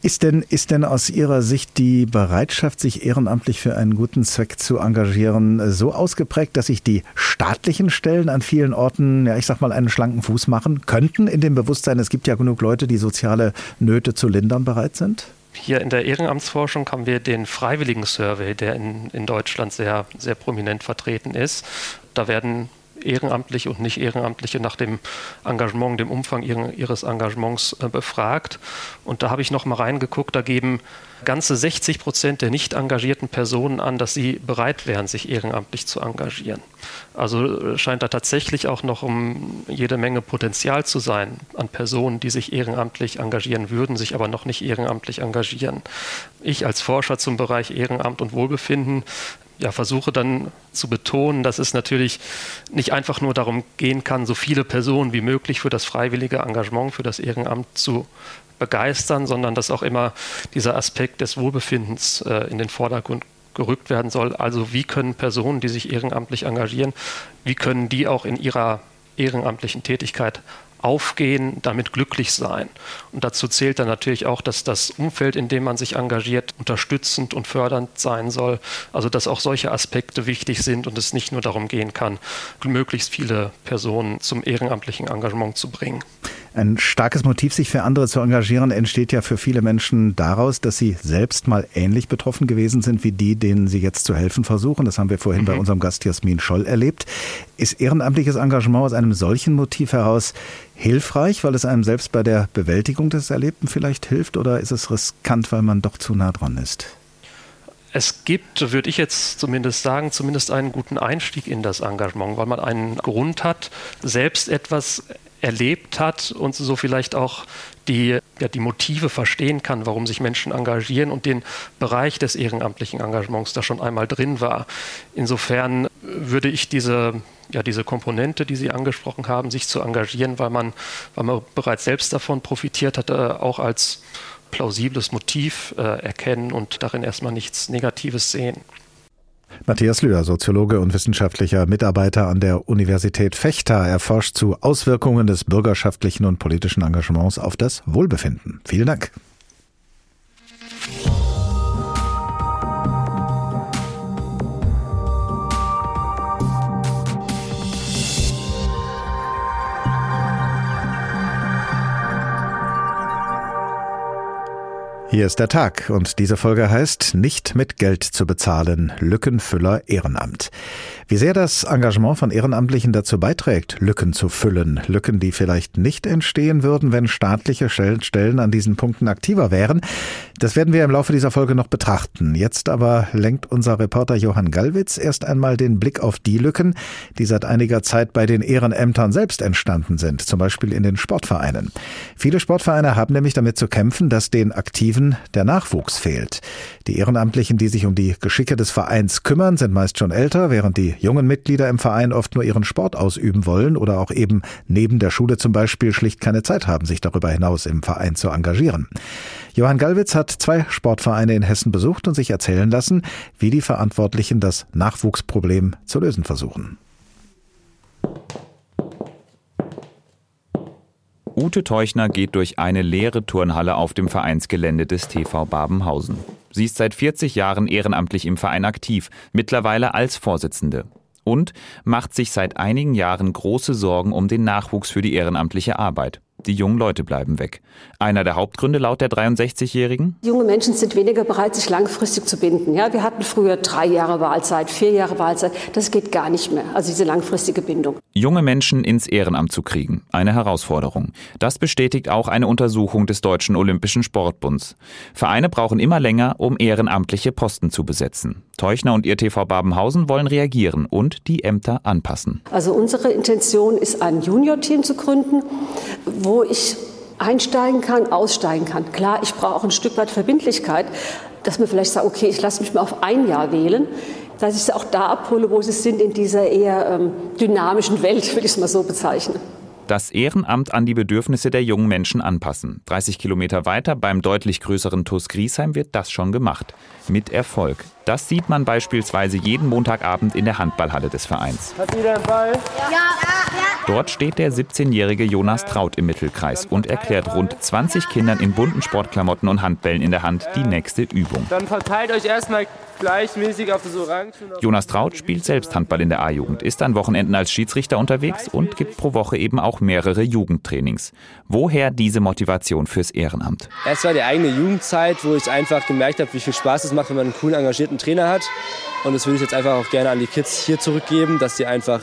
Ist denn, ist denn aus Ihrer Sicht die Bereitschaft, sich ehrenamtlich für einen guten Zweck zu engagieren, so ausgeprägt, dass sich die staatlichen Stellen an vielen Orten, ja, ich sag mal, einen schlanken Fuß machen könnten, in dem Bewusstsein, es gibt ja genug Leute, die soziale Nöte zu lindern bereit sind? Hier in der Ehrenamtsforschung haben wir den Freiwilligen Survey, der in, in Deutschland sehr, sehr prominent vertreten ist. Da werden Ehrenamtliche und Nicht-Ehrenamtliche nach dem Engagement, dem Umfang ihres Engagements äh, befragt. Und da habe ich noch mal reingeguckt, da geben ganze 60 Prozent der nicht engagierten Personen an, dass sie bereit wären, sich ehrenamtlich zu engagieren. Also äh, scheint da tatsächlich auch noch um jede Menge Potenzial zu sein an Personen, die sich ehrenamtlich engagieren würden, sich aber noch nicht ehrenamtlich engagieren. Ich als Forscher zum Bereich Ehrenamt und Wohlbefinden ja, versuche dann zu betonen, dass es natürlich nicht einfach nur darum gehen kann, so viele Personen wie möglich für das freiwillige Engagement, für das Ehrenamt zu begeistern, sondern dass auch immer dieser Aspekt des Wohlbefindens äh, in den Vordergrund gerückt werden soll. Also wie können Personen, die sich ehrenamtlich engagieren, wie können die auch in ihrer ehrenamtlichen Tätigkeit aufgehen, damit glücklich sein. Und dazu zählt dann natürlich auch, dass das Umfeld, in dem man sich engagiert, unterstützend und fördernd sein soll. Also dass auch solche Aspekte wichtig sind und es nicht nur darum gehen kann, möglichst viele Personen zum ehrenamtlichen Engagement zu bringen. Ein starkes Motiv, sich für andere zu engagieren, entsteht ja für viele Menschen daraus, dass sie selbst mal ähnlich betroffen gewesen sind wie die, denen sie jetzt zu helfen versuchen. Das haben wir vorhin mhm. bei unserem Gast Jasmin Scholl erlebt. Ist ehrenamtliches Engagement aus einem solchen Motiv heraus hilfreich, weil es einem selbst bei der Bewältigung des Erlebten vielleicht hilft, oder ist es riskant, weil man doch zu nah dran ist? Es gibt, würde ich jetzt zumindest sagen, zumindest einen guten Einstieg in das Engagement, weil man einen Grund hat, selbst etwas erlebt hat und so vielleicht auch die, ja, die Motive verstehen kann, warum sich Menschen engagieren und den Bereich des ehrenamtlichen Engagements da schon einmal drin war. Insofern würde ich diese, ja, diese Komponente, die Sie angesprochen haben, sich zu engagieren, weil man, weil man bereits selbst davon profitiert hat, auch als plausibles Motiv äh, erkennen und darin erstmal nichts Negatives sehen. Matthias Lühr, Soziologe und wissenschaftlicher Mitarbeiter an der Universität Fechter, erforscht zu Auswirkungen des bürgerschaftlichen und politischen Engagements auf das Wohlbefinden. Vielen Dank. Hier ist der Tag und diese Folge heißt Nicht mit Geld zu bezahlen, Lückenfüller Ehrenamt. Wie sehr das Engagement von Ehrenamtlichen dazu beiträgt, Lücken zu füllen, Lücken, die vielleicht nicht entstehen würden, wenn staatliche Stellen an diesen Punkten aktiver wären, das werden wir im Laufe dieser Folge noch betrachten. Jetzt aber lenkt unser Reporter Johann Gallwitz erst einmal den Blick auf die Lücken, die seit einiger Zeit bei den Ehrenämtern selbst entstanden sind, zum Beispiel in den Sportvereinen. Viele Sportvereine haben nämlich damit zu kämpfen, dass den Aktiven der Nachwuchs fehlt. Die Ehrenamtlichen, die sich um die Geschicke des Vereins kümmern, sind meist schon älter, während die jungen Mitglieder im Verein oft nur ihren Sport ausüben wollen oder auch eben neben der Schule zum Beispiel schlicht keine Zeit haben, sich darüber hinaus im Verein zu engagieren. Johann Gallwitz hat zwei Sportvereine in Hessen besucht und sich erzählen lassen, wie die Verantwortlichen das Nachwuchsproblem zu lösen versuchen. Ute Teuchner geht durch eine leere Turnhalle auf dem Vereinsgelände des TV Babenhausen. Sie ist seit 40 Jahren ehrenamtlich im Verein aktiv, mittlerweile als Vorsitzende. Und macht sich seit einigen Jahren große Sorgen um den Nachwuchs für die ehrenamtliche Arbeit. Die jungen Leute bleiben weg. Einer der Hauptgründe laut der 63-Jährigen? Junge Menschen sind weniger bereit, sich langfristig zu binden. Ja, wir hatten früher drei Jahre Wahlzeit, vier Jahre Wahlzeit. Das geht gar nicht mehr. Also diese langfristige Bindung. Junge Menschen ins Ehrenamt zu kriegen. Eine Herausforderung. Das bestätigt auch eine Untersuchung des Deutschen Olympischen Sportbunds. Vereine brauchen immer länger, um ehrenamtliche Posten zu besetzen. Teuchner und ihr TV Babenhausen wollen reagieren und die Ämter anpassen. Also unsere Intention ist, ein Junior-Team zu gründen, wo ich einsteigen kann, aussteigen kann. Klar, ich brauche auch ein Stück weit Verbindlichkeit, dass man vielleicht sagt, okay, ich lasse mich mal auf ein Jahr wählen, dass ich sie auch da abhole, wo sie sind in dieser eher ähm, dynamischen Welt, würde ich es mal so bezeichnen. Das Ehrenamt an die Bedürfnisse der jungen Menschen anpassen. 30 Kilometer weiter beim deutlich größeren TUS Griesheim wird das schon gemacht. Mit Erfolg. Das sieht man beispielsweise jeden Montagabend in der Handballhalle des Vereins. Hat jeder einen Ball? Ja. Dort steht der 17-jährige Jonas Traut im Mittelkreis und erklärt rund 20 Kindern in bunten Sportklamotten und Handbällen in der Hand die nächste Übung. Dann verteilt euch erstmal gleichmäßig auf das Orange. Jonas Traut spielt selbst Handball in der A-Jugend, ist an Wochenenden als Schiedsrichter unterwegs und gibt pro Woche eben auch mehrere Jugendtrainings. Woher diese Motivation fürs Ehrenamt? Es war die eigene Jugendzeit, wo ich einfach gemerkt habe, wie viel Spaß es macht, wenn man einen coolen, engagierten einen Trainer hat. Und das würde ich jetzt einfach auch gerne an die Kids hier zurückgeben, dass sie einfach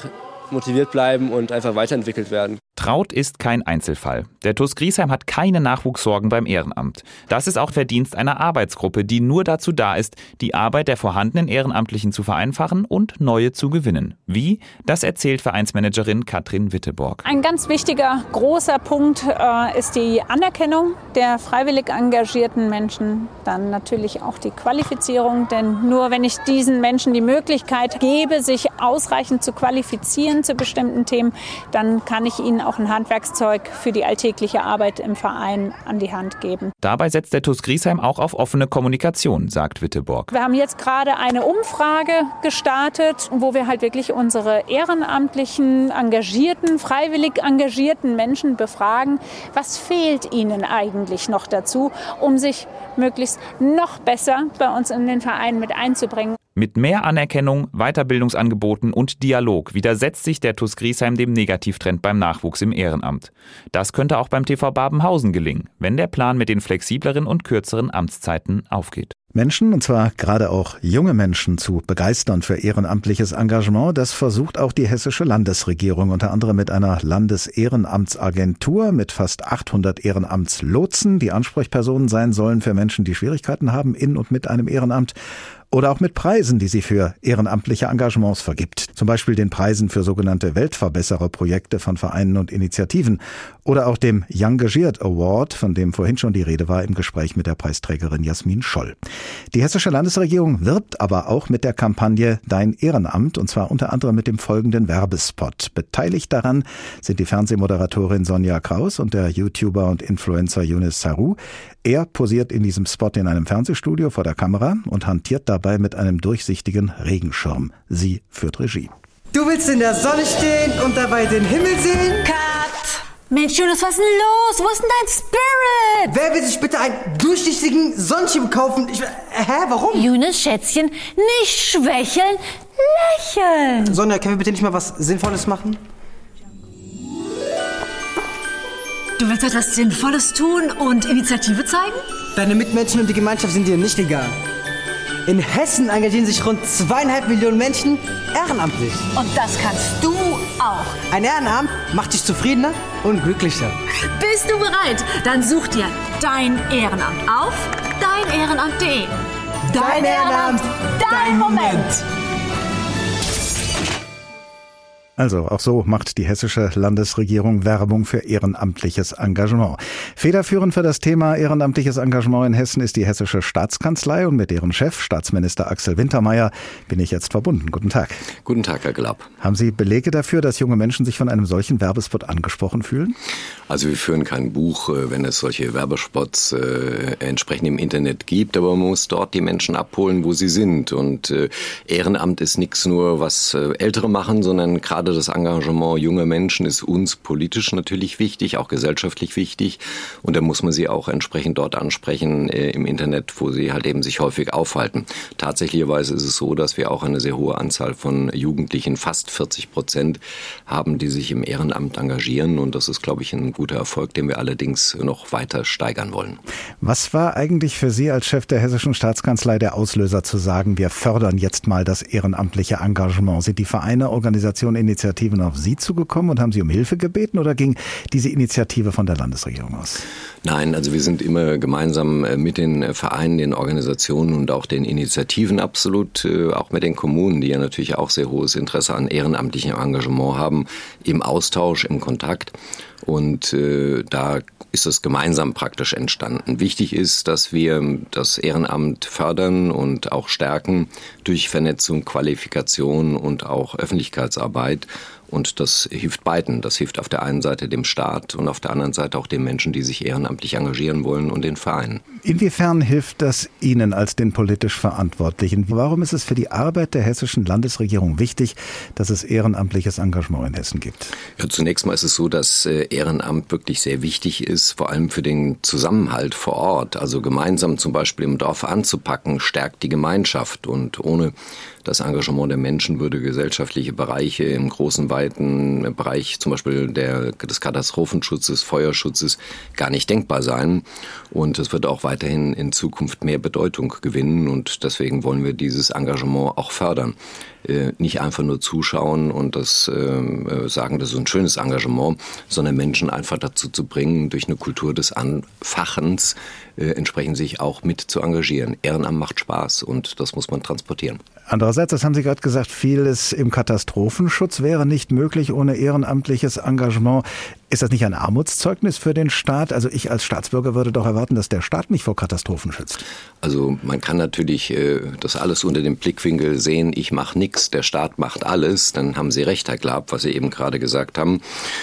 motiviert bleiben und einfach weiterentwickelt werden. Traut ist kein Einzelfall. Der TUS Griesheim hat keine Nachwuchssorgen beim Ehrenamt. Das ist auch Verdienst einer Arbeitsgruppe, die nur dazu da ist, die Arbeit der vorhandenen Ehrenamtlichen zu vereinfachen und neue zu gewinnen. Wie? Das erzählt Vereinsmanagerin Katrin Witteborg. Ein ganz wichtiger, großer Punkt äh, ist die Anerkennung der freiwillig engagierten Menschen. Dann natürlich auch die Qualifizierung, denn nur wenn ich diesen Menschen die Möglichkeit gebe, sich ausreichend zu qualifizieren zu bestimmten Themen, dann kann ich ihnen auch ein Handwerkszeug für die alltägliche Arbeit im Verein an die Hand geben. Dabei setzt der TUS Griesheim auch auf offene Kommunikation, sagt Witteborg. Wir haben jetzt gerade eine Umfrage gestartet, wo wir halt wirklich unsere ehrenamtlichen, engagierten, freiwillig engagierten Menschen befragen, was fehlt ihnen eigentlich noch dazu, um sich möglichst noch besser bei uns in den Verein mit einzubringen. Mit mehr Anerkennung, Weiterbildungsangeboten und Dialog widersetzt sich der TUS Griesheim dem Negativtrend beim Nachwuchs im Ehrenamt. Das könnte auch beim TV Babenhausen gelingen, wenn der Plan mit den flexibleren und kürzeren Amtszeiten aufgeht. Menschen, und zwar gerade auch junge Menschen, zu begeistern für ehrenamtliches Engagement, das versucht auch die hessische Landesregierung, unter anderem mit einer Landesehrenamtsagentur mit fast 800 Ehrenamtslotsen, die Ansprechpersonen sein sollen für Menschen, die Schwierigkeiten haben in und mit einem Ehrenamt oder auch mit Preisen, die sie für ehrenamtliche Engagements vergibt. Zum Beispiel den Preisen für sogenannte Weltverbessererprojekte von Vereinen und Initiativen oder auch dem Young Gagiert Award, von dem vorhin schon die Rede war im Gespräch mit der Preisträgerin Jasmin Scholl. Die hessische Landesregierung wirbt aber auch mit der Kampagne Dein Ehrenamt und zwar unter anderem mit dem folgenden Werbespot. Beteiligt daran sind die Fernsehmoderatorin Sonja Kraus und der YouTuber und Influencer Yunus Saru. Er posiert in diesem Spot in einem Fernsehstudio vor der Kamera und hantiert dabei mit einem durchsichtigen Regenschirm. Sie führt Regie. Du willst in der Sonne stehen und dabei den Himmel sehen? Cut! Mensch, Jonas, was ist denn los? Wo ist denn dein Spirit? Wer will sich bitte einen durchsichtigen Sonnenschirm kaufen? Ich, hä, warum? Jonas, Schätzchen, nicht schwächeln, lächeln. Sonja, können wir bitte nicht mal was Sinnvolles machen? Du willst etwas Sinnvolles tun und Initiative zeigen? Deine Mitmenschen und die Gemeinschaft sind dir nicht egal. In Hessen engagieren sich rund zweieinhalb Millionen Menschen ehrenamtlich. Und das kannst du auch. Ein Ehrenamt macht dich zufriedener und glücklicher. Bist du bereit? Dann such dir dein Ehrenamt auf deinehrenamt.de. Dein, dein Ehrenamt, dein Moment. Also auch so macht die hessische Landesregierung Werbung für ehrenamtliches Engagement. Federführend für das Thema ehrenamtliches Engagement in Hessen ist die hessische Staatskanzlei und mit deren Chef, Staatsminister Axel Wintermeyer, bin ich jetzt verbunden. Guten Tag. Guten Tag, Herr Glapp. Haben Sie Belege dafür, dass junge Menschen sich von einem solchen Werbespot angesprochen fühlen? Also wir führen kein Buch, äh, wenn es solche Werbespots äh, entsprechend im Internet gibt, aber man muss dort die Menschen abholen, wo sie sind. Und äh, Ehrenamt ist nichts nur, was äh, Ältere machen, sondern gerade gerade das Engagement junger Menschen ist uns politisch natürlich wichtig, auch gesellschaftlich wichtig. Und da muss man sie auch entsprechend dort ansprechen äh, im Internet, wo sie halt eben sich häufig aufhalten. Tatsächlicherweise ist es so, dass wir auch eine sehr hohe Anzahl von Jugendlichen, fast 40 Prozent, haben, die sich im Ehrenamt engagieren. Und das ist, glaube ich, ein guter Erfolg, den wir allerdings noch weiter steigern wollen. Was war eigentlich für Sie als Chef der Hessischen Staatskanzlei der Auslöser zu sagen, wir fördern jetzt mal das ehrenamtliche Engagement? Sind die Vereine, Organisationen, Initiativen auf Sie zugekommen und haben Sie um Hilfe gebeten oder ging diese Initiative von der Landesregierung aus? Nein, also wir sind immer gemeinsam äh, mit den Vereinen, den Organisationen und auch den Initiativen absolut, äh, auch mit den Kommunen, die ja natürlich auch sehr hohes Interesse an ehrenamtlichem Engagement haben, im Austausch, im Kontakt. Und äh, da ist es gemeinsam praktisch entstanden. Wichtig ist, dass wir das Ehrenamt fördern und auch stärken durch Vernetzung, Qualifikation und auch Öffentlichkeitsarbeit. Und das hilft beiden. Das hilft auf der einen Seite dem Staat und auf der anderen Seite auch den Menschen, die sich ehrenamtlich engagieren wollen und den Vereinen. Inwiefern hilft das Ihnen als den politisch Verantwortlichen? Warum ist es für die Arbeit der hessischen Landesregierung wichtig, dass es ehrenamtliches Engagement in Hessen gibt? Ja, zunächst mal ist es so, dass äh, Ehrenamt wirklich sehr wichtig ist, vor allem für den Zusammenhalt vor Ort. Also gemeinsam zum Beispiel im Dorf anzupacken, stärkt die Gemeinschaft. Und ohne das Engagement der Menschen würde gesellschaftliche Bereiche im großen, weiten Bereich, zum Beispiel der, des Katastrophenschutzes, Feuerschutzes, gar nicht denkbar sein. Und es wird auch weiterhin in Zukunft mehr Bedeutung gewinnen. Und deswegen wollen wir dieses Engagement auch fördern. Äh, nicht einfach nur zuschauen und das ähm, äh, sagen, das ist ein schönes Engagement, sondern Menschen einfach dazu zu bringen, durch eine Kultur des Anfachens äh, entsprechend sich auch mit zu engagieren. Ehrenamt macht Spaß und das muss man transportieren. Andererseits, das haben Sie gerade gesagt, vieles im Katastrophenschutz wäre nicht möglich ohne ehrenamtliches Engagement. Ist das nicht ein Armutszeugnis für den Staat? Also ich als Staatsbürger würde doch erwarten, dass der Staat mich vor Katastrophen schützt. Also man kann natürlich äh, das alles unter dem Blickwinkel sehen, ich mache nichts, der Staat macht alles. Dann haben Sie recht, Herr Glab, was Sie eben gerade gesagt haben.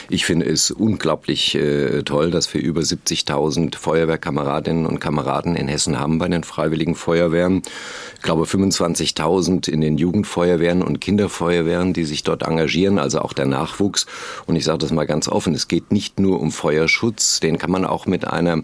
Ich finde es unglaublich äh, toll, dass wir über 70.000 Feuerwehrkameradinnen und Kameraden in Hessen haben bei den Freiwilligen Feuerwehren. Ich glaube 25.000 in den Jugendfeuerwehren und Kinderfeuerwehren, die sich dort engagieren, also auch der Nachwuchs. Und ich sage das mal ganz offen, es geht geht nicht nur um Feuerschutz, den kann man auch mit einer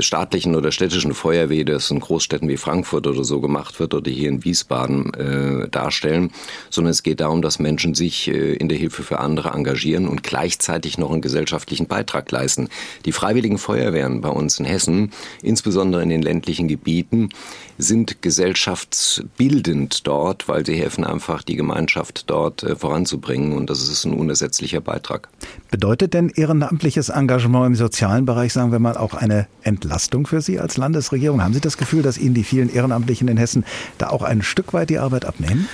staatlichen oder städtischen Feuerwehr, das in Großstädten wie Frankfurt oder so gemacht wird oder hier in Wiesbaden äh, darstellen, sondern es geht darum, dass Menschen sich äh, in der Hilfe für andere engagieren und gleichzeitig noch einen gesellschaftlichen Beitrag leisten. Die freiwilligen Feuerwehren bei uns in Hessen, insbesondere in den ländlichen Gebieten, sind gesellschaftsbildend dort, weil sie helfen einfach, die Gemeinschaft dort äh, voranzubringen und das ist ein unersetzlicher Beitrag. Bedeutet denn ehrenamtliches Engagement im sozialen Bereich, sagen wir mal, auch eine Entlastung für Sie als Landesregierung? Haben Sie das Gefühl, dass Ihnen die vielen Ehrenamtlichen in Hessen da auch ein Stück weit die Arbeit abnehmen?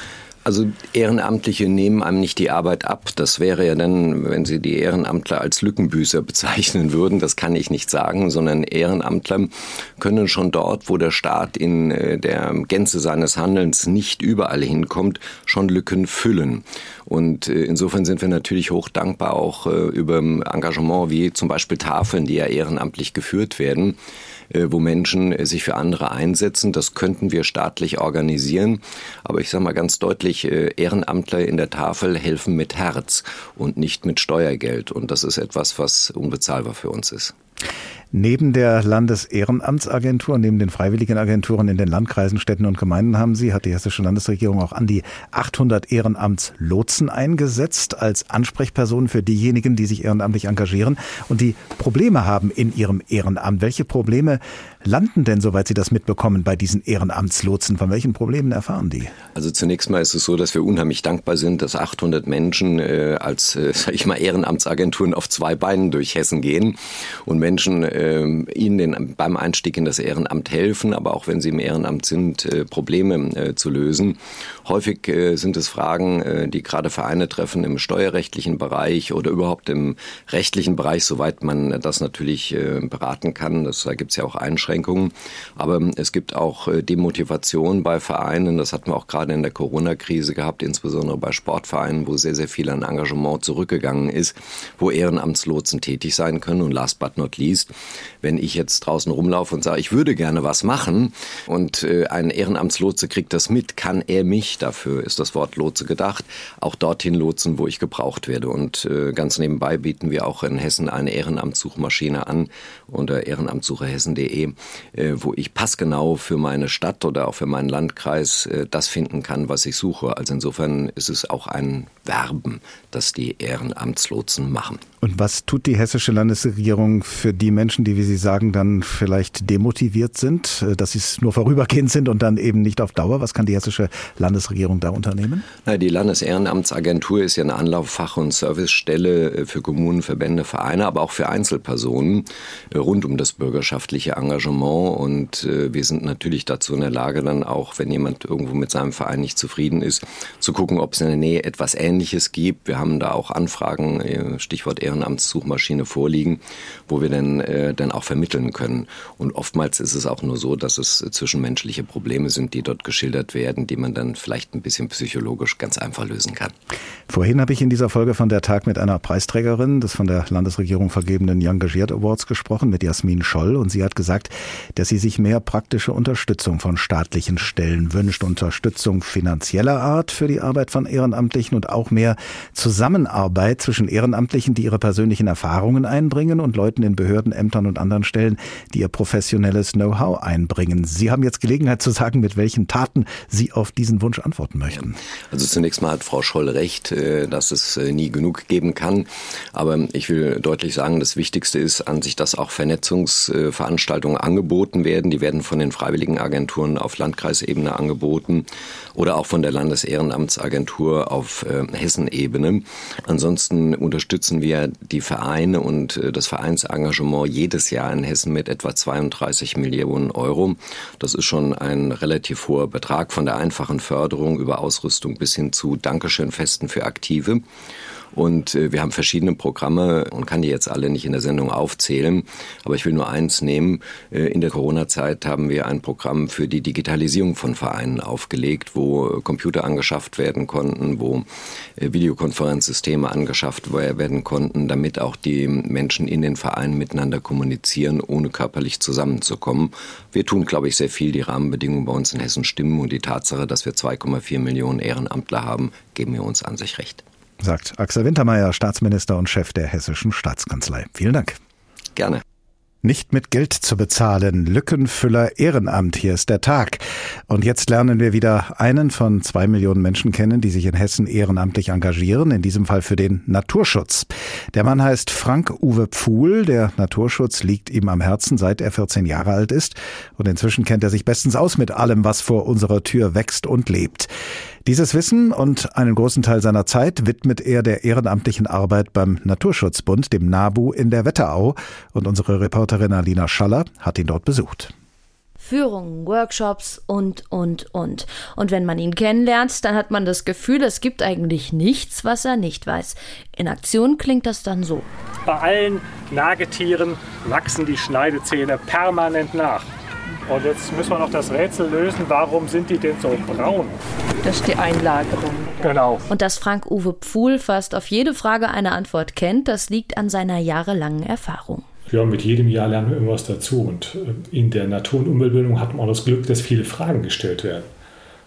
Also Ehrenamtliche nehmen einem nicht die Arbeit ab. Das wäre ja dann, wenn Sie die Ehrenamtler als Lückenbüßer bezeichnen würden. Das kann ich nicht sagen, sondern Ehrenamtler können schon dort, wo der Staat in äh, der Gänze seines Handelns nicht überall hinkommt, schon Lücken füllen. Und äh, insofern sind wir natürlich hoch dankbar auch äh, über Engagement wie zum Beispiel Tafeln, die ja ehrenamtlich geführt werden wo Menschen äh, sich für andere einsetzen. Das könnten wir staatlich organisieren. Aber ich sage mal ganz deutlich, äh, Ehrenamtler in der Tafel helfen mit Herz und nicht mit Steuergeld. Und das ist etwas, was unbezahlbar für uns ist. Neben der Landesehrenamtsagentur, neben den Freiwilligenagenturen in den Landkreisen, Städten und Gemeinden haben Sie, hat die hessische Landesregierung auch an die 800 Ehrenamtslotsen eingesetzt als Ansprechpersonen für diejenigen, die sich ehrenamtlich engagieren und die Probleme haben in ihrem Ehrenamt. Welche Probleme landen denn, soweit Sie das mitbekommen, bei diesen Ehrenamtslotsen? Von welchen Problemen erfahren die? Also zunächst mal ist es so, dass wir unheimlich dankbar sind, dass 800 Menschen äh, als, äh, sag ich mal, Ehrenamtsagenturen auf zwei Beinen durch Hessen gehen und Menschen äh, ihnen den, beim Einstieg in das Ehrenamt helfen, aber auch wenn sie im Ehrenamt sind, äh, Probleme äh, zu lösen. Häufig äh, sind es Fragen, äh, die gerade Vereine treffen im steuerrechtlichen Bereich oder überhaupt im rechtlichen Bereich, soweit man das natürlich äh, beraten kann. Das, da gibt es ja auch Einschränkungen. Aber es gibt auch äh, Demotivation bei Vereinen. Das hatten wir auch gerade in der Corona-Krise gehabt, insbesondere bei Sportvereinen, wo sehr, sehr viel an Engagement zurückgegangen ist, wo Ehrenamtslotsen tätig sein können. Und last but not least, wenn ich jetzt draußen rumlaufe und sage, ich würde gerne was machen und äh, ein Ehrenamtslotse kriegt das mit, kann er mich, dafür ist das Wort Lotse gedacht, auch dorthin lotsen, wo ich gebraucht werde. Und äh, ganz nebenbei bieten wir auch in Hessen eine Ehrenamtssuchmaschine an unter ehrenamtssucherhessen.de, äh, wo ich passgenau für meine Stadt oder auch für meinen Landkreis äh, das finden kann, was ich suche. Also insofern ist es auch ein Werben, das die Ehrenamtslotsen machen. Und was tut die hessische Landesregierung für die Menschen, die, wie Sie sagen, dann vielleicht demotiviert sind, dass sie es nur vorübergehend sind und dann eben nicht auf Dauer? Was kann die hessische Landesregierung da unternehmen? Na, die Landesehrenamtsagentur ist ja eine Anlauffach- und Servicestelle äh, für Kommunen, Verbände, Vereine, aber auch für Einzelpersonen äh, rund um das bürgerschaftliche Engagement. Und wir sind natürlich dazu in der Lage, dann auch, wenn jemand irgendwo mit seinem Verein nicht zufrieden ist, zu gucken, ob es in der Nähe etwas Ähnliches gibt. Wir haben da auch Anfragen, Stichwort Ehrenamtssuchmaschine vorliegen, wo wir dann, äh, dann auch vermitteln können. Und oftmals ist es auch nur so, dass es zwischenmenschliche Probleme sind, die dort geschildert werden, die man dann vielleicht ein bisschen psychologisch ganz einfach lösen kann. Vorhin habe ich in dieser Folge von der Tag mit einer Preisträgerin des von der Landesregierung vergebenen Young Gagiert Awards gesprochen, mit Jasmin Scholl. Und sie hat gesagt, dass sie sich mehr praktische Unterstützung von staatlichen Stellen wünscht. Unterstützung finanzieller Art für die Arbeit von Ehrenamtlichen und auch mehr Zusammenarbeit zwischen Ehrenamtlichen, die ihre persönlichen Erfahrungen einbringen und Leuten in Behörden, Ämtern und anderen Stellen, die ihr professionelles Know-how einbringen. Sie haben jetzt Gelegenheit zu sagen, mit welchen Taten Sie auf diesen Wunsch antworten möchten. Also zunächst mal hat Frau Scholl recht, äh, dass es äh, nie genug geben kann. Aber ich will deutlich sagen, das Wichtigste ist an sich, dass auch Vernetzungsveranstaltungen angeboten werden. Die werden von den Freiwilligenagenturen auf Landkreisebene angeboten oder auch von der Landesehrenamtsagentur auf äh, Hessenebene. Ansonsten unterstützen wir die Vereine und äh, das Vereinsengagement jedes Jahr in Hessen mit etwa 32 Millionen Euro. Das ist schon ein relativ hoher Betrag von der einfachen Förderung über Ausrüstung bis hin zu Dankeschönfesten für Aktive. Und äh, wir haben verschiedene Programme und kann die jetzt alle nicht in der Sendung aufzählen. Aber ich will nur eins nehmen. Äh, in der Corona-Zeit haben wir ein Programm für die Digitalisierung von Vereinen aufgelegt, wo Computer angeschafft werden konnten, wo äh, Videokonferenzsysteme angeschafft werden konnten, damit auch die Menschen in den Vereinen miteinander kommunizieren, ohne körperlich zusammenzukommen. Wir tun, glaube ich, sehr viel. Die Rahmenbedingungen bei uns in Hessen stimmen und die Tatsache, dass wir 2,4 Millionen Ehrenamtler haben, geben wir uns an sich recht. Sagt Axel Wintermeyer, Staatsminister und Chef der Hessischen Staatskanzlei. Vielen Dank. Gerne. Nicht mit Geld zu bezahlen. Lückenfüller Ehrenamt. Hier ist der Tag. Und jetzt lernen wir wieder einen von zwei Millionen Menschen kennen, die sich in Hessen ehrenamtlich engagieren. In diesem Fall für den Naturschutz. Der Mann heißt Frank-Uwe Pfuhl. Der Naturschutz liegt ihm am Herzen, seit er 14 Jahre alt ist. Und inzwischen kennt er sich bestens aus mit allem, was vor unserer Tür wächst und lebt. Dieses Wissen und einen großen Teil seiner Zeit widmet er der ehrenamtlichen Arbeit beim Naturschutzbund, dem NABU in der Wetterau. Und unsere Reporterin Alina Schaller hat ihn dort besucht. Führungen, Workshops und, und, und. Und wenn man ihn kennenlernt, dann hat man das Gefühl, es gibt eigentlich nichts, was er nicht weiß. In Aktion klingt das dann so. Bei allen Nagetieren wachsen die Schneidezähne permanent nach. Und jetzt müssen wir noch das Rätsel lösen, warum sind die denn so braun? Das ist die Einlagerung. Genau. Und dass Frank-Uwe Pfuhl fast auf jede Frage eine Antwort kennt, das liegt an seiner jahrelangen Erfahrung. Ja, mit jedem Jahr lernen wir irgendwas dazu. Und äh, in der Natur- und Umweltbildung hat man auch das Glück, dass viele Fragen gestellt werden.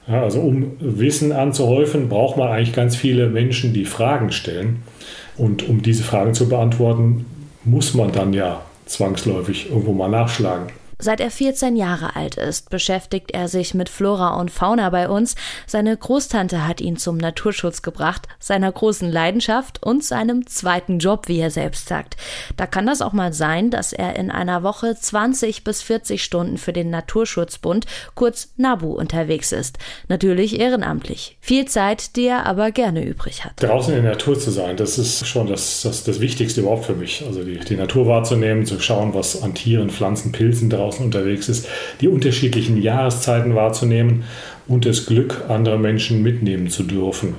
Ja, also um Wissen anzuhäufen, braucht man eigentlich ganz viele Menschen, die Fragen stellen. Und um diese Fragen zu beantworten, muss man dann ja zwangsläufig irgendwo mal nachschlagen. Seit er 14 Jahre alt ist, beschäftigt er sich mit Flora und Fauna bei uns. Seine Großtante hat ihn zum Naturschutz gebracht, seiner großen Leidenschaft und seinem zweiten Job, wie er selbst sagt. Da kann das auch mal sein, dass er in einer Woche 20 bis 40 Stunden für den Naturschutzbund, kurz NABU, unterwegs ist. Natürlich ehrenamtlich. Viel Zeit, die er aber gerne übrig hat. Draußen in der Natur zu sein, das ist schon das, das, das Wichtigste überhaupt für mich. Also die, die Natur wahrzunehmen, zu schauen, was an Tieren, Pflanzen, Pilzen draußen draußen unterwegs ist, die unterschiedlichen Jahreszeiten wahrzunehmen und das Glück anderer Menschen mitnehmen zu dürfen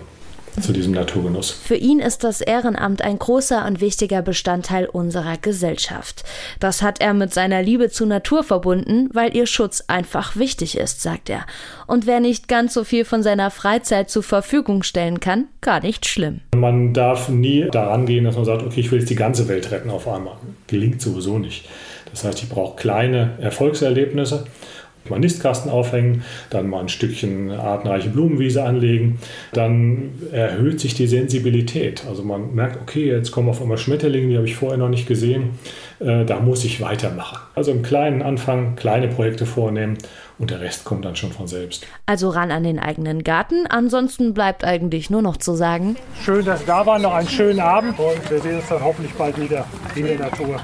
zu diesem Naturgenuss. Für ihn ist das Ehrenamt ein großer und wichtiger Bestandteil unserer Gesellschaft. Das hat er mit seiner Liebe zur Natur verbunden, weil ihr Schutz einfach wichtig ist, sagt er. Und wer nicht ganz so viel von seiner Freizeit zur Verfügung stellen kann, gar nicht schlimm. Man darf nie daran gehen, dass man sagt, okay, ich will jetzt die ganze Welt retten auf einmal. Gelingt sowieso nicht. Das heißt, ich brauche kleine Erfolgserlebnisse. Mal einen Nistkasten aufhängen, dann mal ein Stückchen artenreiche Blumenwiese anlegen, dann erhöht sich die Sensibilität. Also man merkt, okay, jetzt kommen auf einmal Schmetterlinge, die habe ich vorher noch nicht gesehen, äh, da muss ich weitermachen. Also im kleinen Anfang, kleine Projekte vornehmen und der Rest kommt dann schon von selbst. Also ran an den eigenen Garten, ansonsten bleibt eigentlich nur noch zu sagen. Schön, dass Sie da waren, noch einen schönen Abend und wir sehen uns dann hoffentlich bald wieder in der Natur.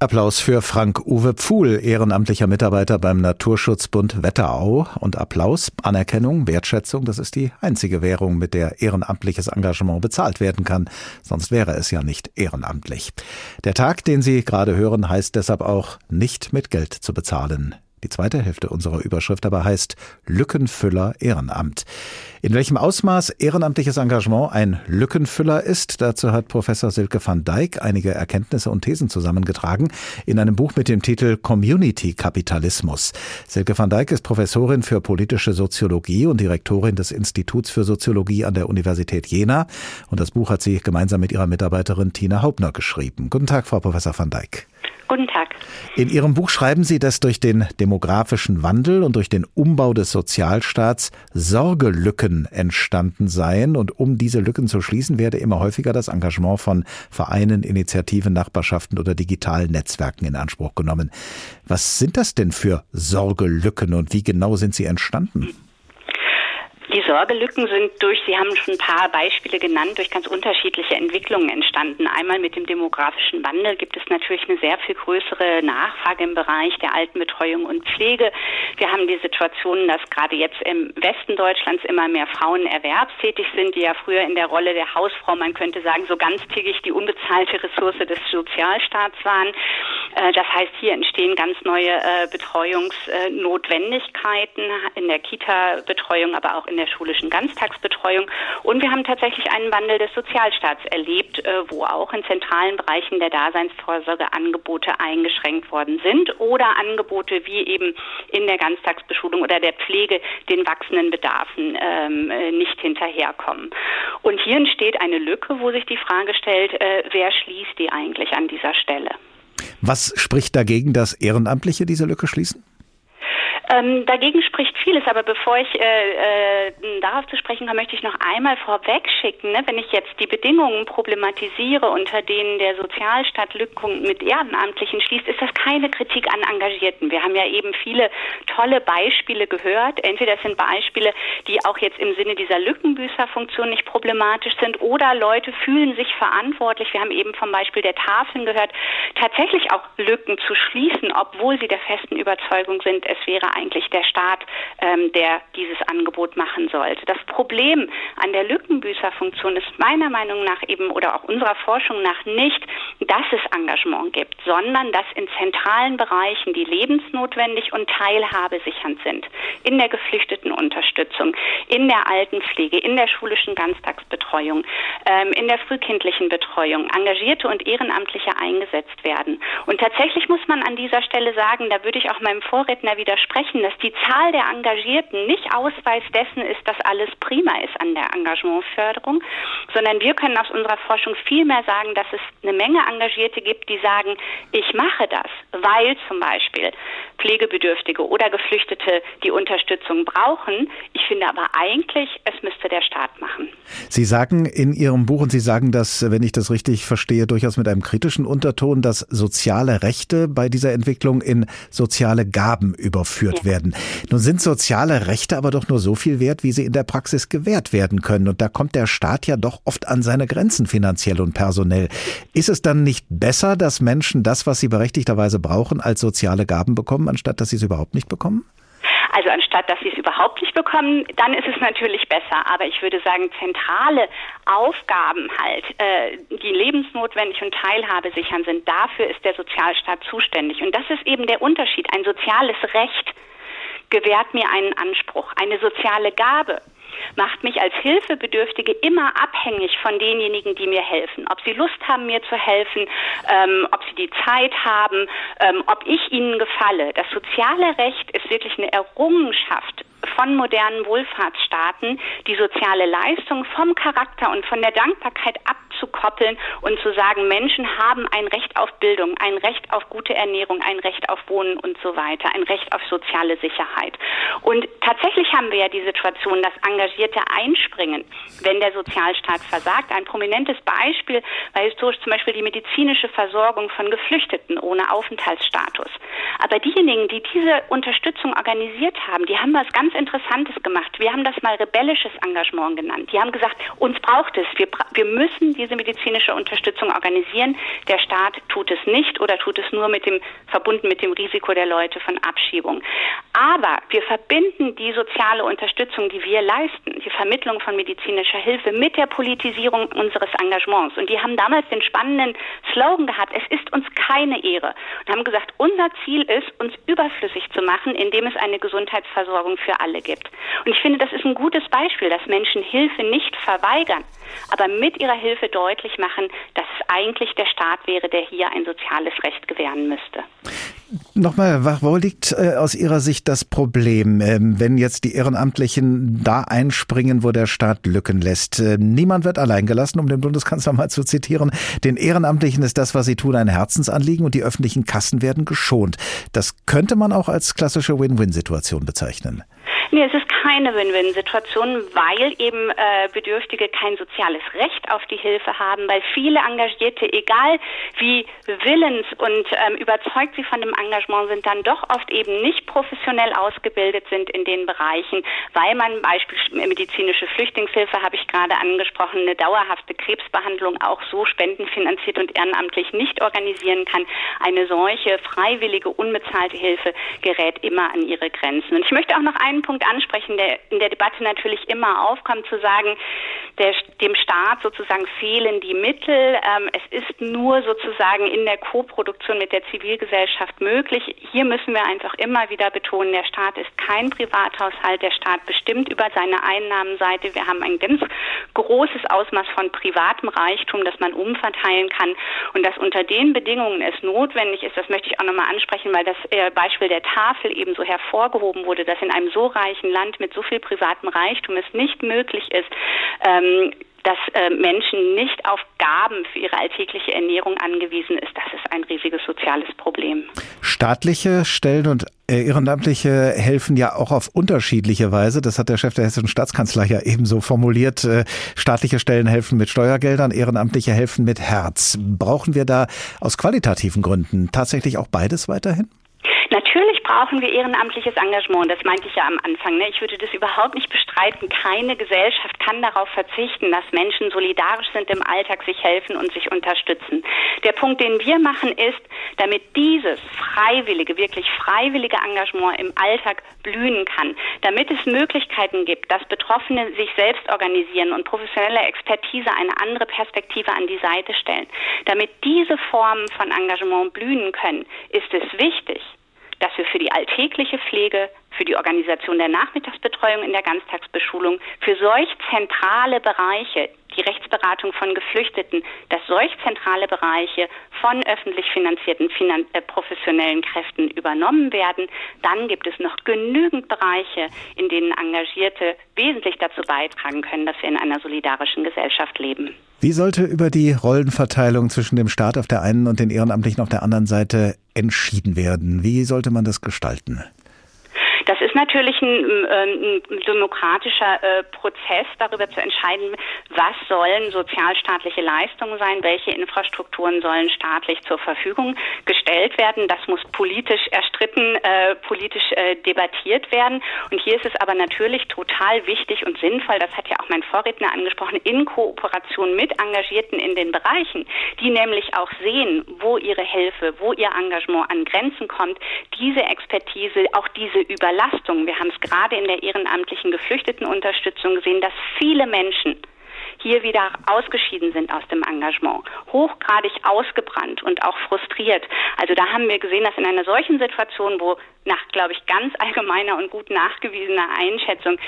Applaus für Frank-Uwe Pfuhl, ehrenamtlicher Mitarbeiter beim Naturschutzbund Wetterau. Und Applaus, Anerkennung, Wertschätzung, das ist die einzige Währung, mit der ehrenamtliches Engagement bezahlt werden kann. Sonst wäre es ja nicht ehrenamtlich. Der Tag, den Sie gerade hören, heißt deshalb auch nicht mit Geld zu bezahlen. Die zweite Hälfte unserer Überschrift aber heißt Lückenfüller Ehrenamt. In welchem Ausmaß ehrenamtliches Engagement ein Lückenfüller ist, dazu hat Professor Silke van Dijk einige Erkenntnisse und Thesen zusammengetragen in einem Buch mit dem Titel Community Kapitalismus. Silke van Dijk ist Professorin für politische Soziologie und Direktorin des Instituts für Soziologie an der Universität Jena. Und das Buch hat sie gemeinsam mit ihrer Mitarbeiterin Tina Hauptner geschrieben. Guten Tag, Frau Professor van Dijk. Guten Tag. In Ihrem Buch schreiben Sie, dass durch den demografischen Wandel und durch den Umbau des Sozialstaats Sorgelücken entstanden seien. Und um diese Lücken zu schließen, werde immer häufiger das Engagement von Vereinen, Initiativen, Nachbarschaften oder digitalen Netzwerken in Anspruch genommen. Was sind das denn für Sorgelücken und wie genau sind sie entstanden? Die Sorgelücken sind durch, Sie haben schon ein paar Beispiele genannt, durch ganz unterschiedliche Entwicklungen entstanden. Einmal mit dem demografischen Wandel gibt es natürlich eine sehr viel größere Nachfrage im Bereich der Altenbetreuung und Pflege. Wir haben die Situation, dass gerade jetzt im Westen Deutschlands immer mehr Frauen erwerbstätig sind, die ja früher in der Rolle der Hausfrau, man könnte sagen, so ganztägig die unbezahlte Ressource des Sozialstaats waren. Äh, das heißt, hier entstehen ganz neue äh, Betreuungsnotwendigkeiten in der Kita-Betreuung, aber auch in der der schulischen Ganztagsbetreuung. Und wir haben tatsächlich einen Wandel des Sozialstaats erlebt, äh, wo auch in zentralen Bereichen der Daseinsvorsorge Angebote eingeschränkt worden sind oder Angebote wie eben in der Ganztagsbeschulung oder der Pflege den wachsenden Bedarfen ähm, äh, nicht hinterherkommen. Und hier entsteht eine Lücke, wo sich die Frage stellt, äh, wer schließt die eigentlich an dieser Stelle? Was spricht dagegen, dass Ehrenamtliche diese Lücke schließen? Ähm, dagegen spricht vieles, aber bevor ich äh, äh, darauf zu sprechen komme, möchte ich noch einmal vorweg schicken, ne, wenn ich jetzt die Bedingungen problematisiere, unter denen der Sozialstaat Lücken mit Ehrenamtlichen schließt, ist das keine Kritik an Engagierten. Wir haben ja eben viele tolle Beispiele gehört. Entweder sind Beispiele, die auch jetzt im Sinne dieser Lückenbüßerfunktion nicht problematisch sind, oder Leute fühlen sich verantwortlich. Wir haben eben vom Beispiel der Tafeln gehört, tatsächlich auch Lücken zu schließen, obwohl sie der festen Überzeugung sind, es wäre eigentlich der Staat, ähm, der dieses Angebot machen sollte. Das Problem an der Lückenbüßerfunktion ist meiner Meinung nach eben oder auch unserer Forschung nach nicht, dass es Engagement gibt, sondern dass in zentralen Bereichen, die lebensnotwendig und teilhabesichernd sind, in der geflüchteten Unterstützung, in der Altenpflege, in der schulischen Ganztagsbetreuung, ähm, in der frühkindlichen Betreuung, Engagierte und Ehrenamtliche eingesetzt werden. Und tatsächlich muss man an dieser Stelle sagen, da würde ich auch meinem Vorredner widersprechen, dass die Zahl der Engagierten nicht Ausweis dessen ist, dass alles prima ist an der Engagementförderung, sondern wir können aus unserer Forschung vielmehr sagen, dass es eine Menge Engagierte gibt, die sagen, ich mache das, weil zum Beispiel Pflegebedürftige oder Geflüchtete die Unterstützung brauchen. Ich finde aber eigentlich, es müsste der Staat machen. Sie sagen in Ihrem Buch, und Sie sagen das, wenn ich das richtig verstehe, durchaus mit einem kritischen Unterton, dass soziale Rechte bei dieser Entwicklung in soziale Gaben überführt ja. werden. Nun sind soziale Rechte aber doch nur so viel wert, wie sie in der Praxis gewährt werden können. Und da kommt der Staat ja doch oft an seine Grenzen finanziell und personell. Ist es dann nicht besser, dass Menschen das, was sie berechtigterweise brauchen, als soziale Gaben bekommen, anstatt dass sie es überhaupt nicht bekommen? Also anstatt dass sie es überhaupt nicht bekommen, dann ist es natürlich besser. Aber ich würde sagen, zentrale Aufgaben halt, äh, die lebensnotwendig und Teilhabe sichern sind, dafür ist der Sozialstaat zuständig. Und das ist eben der Unterschied. Ein soziales Recht gewährt mir einen Anspruch, eine soziale Gabe macht mich als Hilfebedürftige immer abhängig von denjenigen, die mir helfen. Ob sie Lust haben, mir zu helfen, ähm, ob sie die Zeit haben, ähm, ob ich ihnen gefalle. Das soziale Recht ist wirklich eine Errungenschaft von modernen Wohlfahrtsstaaten, die soziale Leistung vom Charakter und von der Dankbarkeit abzukoppeln und zu sagen, Menschen haben ein Recht auf Bildung, ein Recht auf gute Ernährung, ein Recht auf Wohnen und so weiter, ein Recht auf soziale Sicherheit. Und tatsächlich haben wir ja die Situation, dass Engagierte einspringen, wenn der Sozialstaat versagt. Ein prominentes Beispiel war historisch zum Beispiel die medizinische Versorgung von Geflüchteten ohne Aufenthaltsstatus. Aber diejenigen, die diese Unterstützung organisiert haben, die haben was ganz Interessantes gemacht. Wir haben das mal rebellisches Engagement genannt. Die haben gesagt, uns braucht es. Wir, wir müssen diese medizinische Unterstützung organisieren. Der Staat tut es nicht oder tut es nur mit dem, verbunden mit dem Risiko der Leute von Abschiebung. Aber wir verbinden die soziale Unterstützung, die wir leisten, die Vermittlung von medizinischer Hilfe mit der Politisierung unseres Engagements. Und die haben damals den spannenden Slogan gehabt, es ist uns keine Ehre. Und haben gesagt, unser Ziel ist, uns überflüssig zu machen, indem es eine Gesundheitsversorgung für alle gibt. Und ich finde, das ist ein gutes Beispiel, dass Menschen Hilfe nicht verweigern, aber mit ihrer Hilfe deutlich machen, dass es eigentlich der Staat wäre, der hier ein soziales Recht gewähren müsste. Nochmal, wo liegt äh, aus Ihrer Sicht das Problem, ähm, wenn jetzt die Ehrenamtlichen da einspringen, wo der Staat Lücken lässt? Äh, niemand wird allein gelassen, um den Bundeskanzler mal zu zitieren. Den Ehrenamtlichen ist das, was sie tun, ein Herzensanliegen und die öffentlichen Kassen werden geschont. Das könnte man auch als klassische Win-Win-Situation bezeichnen. Nee, es ist keine Win-Win-Situation, weil eben äh, Bedürftige kein soziales Recht auf die Hilfe haben, weil viele Engagierte, egal wie willens und ähm, überzeugt sie von dem Engagement sind, dann doch oft eben nicht professionell ausgebildet sind in den Bereichen, weil man beispielsweise medizinische Flüchtlingshilfe, habe ich gerade angesprochen, eine dauerhafte Krebsbehandlung auch so spendenfinanziert und ehrenamtlich nicht organisieren kann. Eine solche freiwillige, unbezahlte Hilfe gerät immer an ihre Grenzen. Und ich möchte auch noch einen Punkt ansprechen, der in der Debatte natürlich immer aufkommt, zu sagen, der, dem Staat sozusagen fehlen die Mittel. Ähm, es ist nur sozusagen in der Koproduktion mit der Zivilgesellschaft möglich. Hier müssen wir einfach immer wieder betonen, der Staat ist kein Privathaushalt. Der Staat bestimmt über seine Einnahmenseite. Wir haben ein ganz großes Ausmaß von privatem Reichtum, das man umverteilen kann. Und dass unter den Bedingungen es notwendig ist, das möchte ich auch nochmal ansprechen, weil das äh, Beispiel der Tafel eben so hervorgehoben wurde, dass in einem so reichen Land mit so viel privatem Reichtum es nicht möglich ist, ähm, dass äh, Menschen nicht auf Gaben für ihre alltägliche Ernährung angewiesen ist, das ist ein riesiges soziales Problem. Staatliche Stellen und Ehrenamtliche helfen ja auch auf unterschiedliche Weise. Das hat der Chef der Hessischen Staatskanzlei ja ebenso formuliert. Äh, staatliche Stellen helfen mit Steuergeldern, Ehrenamtliche helfen mit Herz. Brauchen wir da aus qualitativen Gründen tatsächlich auch beides weiterhin? Natürlich brauchen wir ehrenamtliches Engagement, das meinte ich ja am Anfang. Ne? Ich würde das überhaupt nicht bestreiten. Keine Gesellschaft kann darauf verzichten, dass Menschen solidarisch sind im Alltag, sich helfen und sich unterstützen. Der Punkt, den wir machen, ist, damit dieses freiwillige, wirklich freiwillige Engagement im Alltag blühen kann, damit es Möglichkeiten gibt, dass Betroffene sich selbst organisieren und professionelle Expertise eine andere Perspektive an die Seite stellen, damit diese Formen von Engagement blühen können, ist es wichtig, dass wir für die alltägliche Pflege, für die Organisation der Nachmittagsbetreuung in der Ganztagsbeschulung, für solch zentrale Bereiche, die Rechtsberatung von Geflüchteten, dass solch zentrale Bereiche von öffentlich finanzierten finan äh, professionellen Kräften übernommen werden, dann gibt es noch genügend Bereiche, in denen Engagierte wesentlich dazu beitragen können, dass wir in einer solidarischen Gesellschaft leben. Wie sollte über die Rollenverteilung zwischen dem Staat auf der einen und den Ehrenamtlichen auf der anderen Seite entschieden werden? Wie sollte man das gestalten? Das ist natürlich ein, ähm, ein demokratischer äh, Prozess, darüber zu entscheiden, was sollen sozialstaatliche Leistungen sein, welche Infrastrukturen sollen staatlich zur Verfügung gestellt werden. Das muss politisch erstritten, äh, politisch äh, debattiert werden. Und hier ist es aber natürlich total wichtig und sinnvoll, das hat ja auch mein Vorredner angesprochen, in Kooperation mit Engagierten in den Bereichen, die nämlich auch sehen, wo ihre Hilfe, wo ihr Engagement an Grenzen kommt, diese Expertise, auch diese Überlegung Überlastung. Wir haben es gerade in der ehrenamtlichen Geflüchtetenunterstützung gesehen, dass viele Menschen hier wieder ausgeschieden sind aus dem Engagement, hochgradig ausgebrannt und auch frustriert. Also da haben wir gesehen, dass in einer solchen Situation, wo nach, glaube ich, ganz allgemeiner und gut nachgewiesener Einschätzung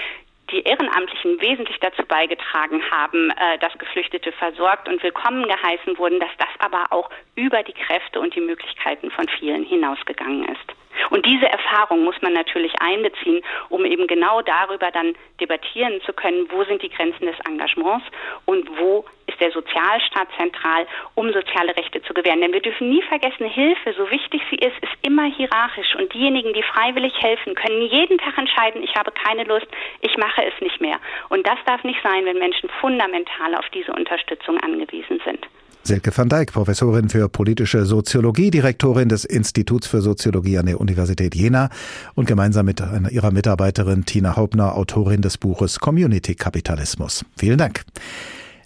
die Ehrenamtlichen wesentlich dazu beigetragen haben, äh, dass Geflüchtete versorgt und willkommen geheißen wurden, dass das aber auch über die Kräfte und die Möglichkeiten von vielen hinausgegangen ist. Und diese Erfahrung muss man natürlich einbeziehen, um eben genau darüber dann debattieren zu können, wo sind die Grenzen des Engagements und wo ist der Sozialstaat zentral, um soziale Rechte zu gewähren. Denn wir dürfen nie vergessen, Hilfe, so wichtig sie ist, ist immer hierarchisch. Und diejenigen, die freiwillig helfen, können jeden Tag entscheiden, ich habe keine Lust, ich mache es nicht mehr. Und das darf nicht sein, wenn Menschen fundamental auf diese Unterstützung angewiesen sind. Silke van Dijk, Professorin für politische Soziologie, Direktorin des Instituts für Soziologie an der Universität Jena und gemeinsam mit ihrer Mitarbeiterin Tina Hauptner, Autorin des Buches Community Kapitalismus. Vielen Dank.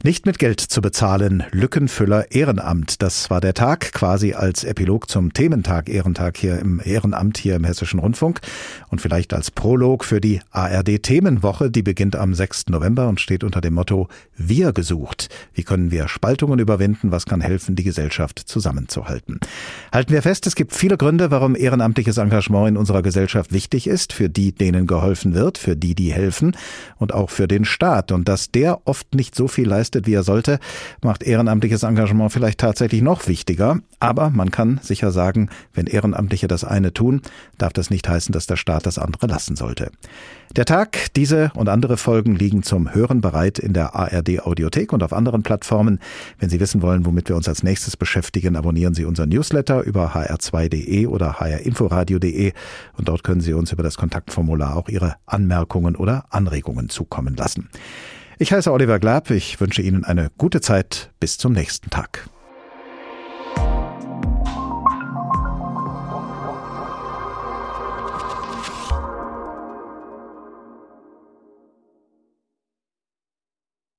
Nicht mit Geld zu bezahlen, Lückenfüller Ehrenamt. Das war der Tag quasi als Epilog zum Thementag Ehrentag hier im Ehrenamt hier im Hessischen Rundfunk und vielleicht als Prolog für die ARD Themenwoche, die beginnt am 6. November und steht unter dem Motto Wir gesucht. Wie können wir Spaltungen überwinden? Was kann helfen, die Gesellschaft zusammenzuhalten? Halten wir fest, es gibt viele Gründe, warum ehrenamtliches Engagement in unserer Gesellschaft wichtig ist, für die, denen geholfen wird, für die, die helfen und auch für den Staat und dass der oft nicht so viel leistet, leistet, wie er sollte, macht ehrenamtliches Engagement vielleicht tatsächlich noch wichtiger. Aber man kann sicher sagen, wenn Ehrenamtliche das eine tun, darf das nicht heißen, dass der Staat das andere lassen sollte. Der Tag, diese und andere Folgen liegen zum Hören bereit in der ARD Audiothek und auf anderen Plattformen. Wenn Sie wissen wollen, womit wir uns als nächstes beschäftigen, abonnieren Sie unseren Newsletter über hr2.de oder hrinforadio.de und dort können Sie uns über das Kontaktformular auch Ihre Anmerkungen oder Anregungen zukommen lassen. Ich heiße Oliver Glab. Ich wünsche Ihnen eine gute Zeit. Bis zum nächsten Tag.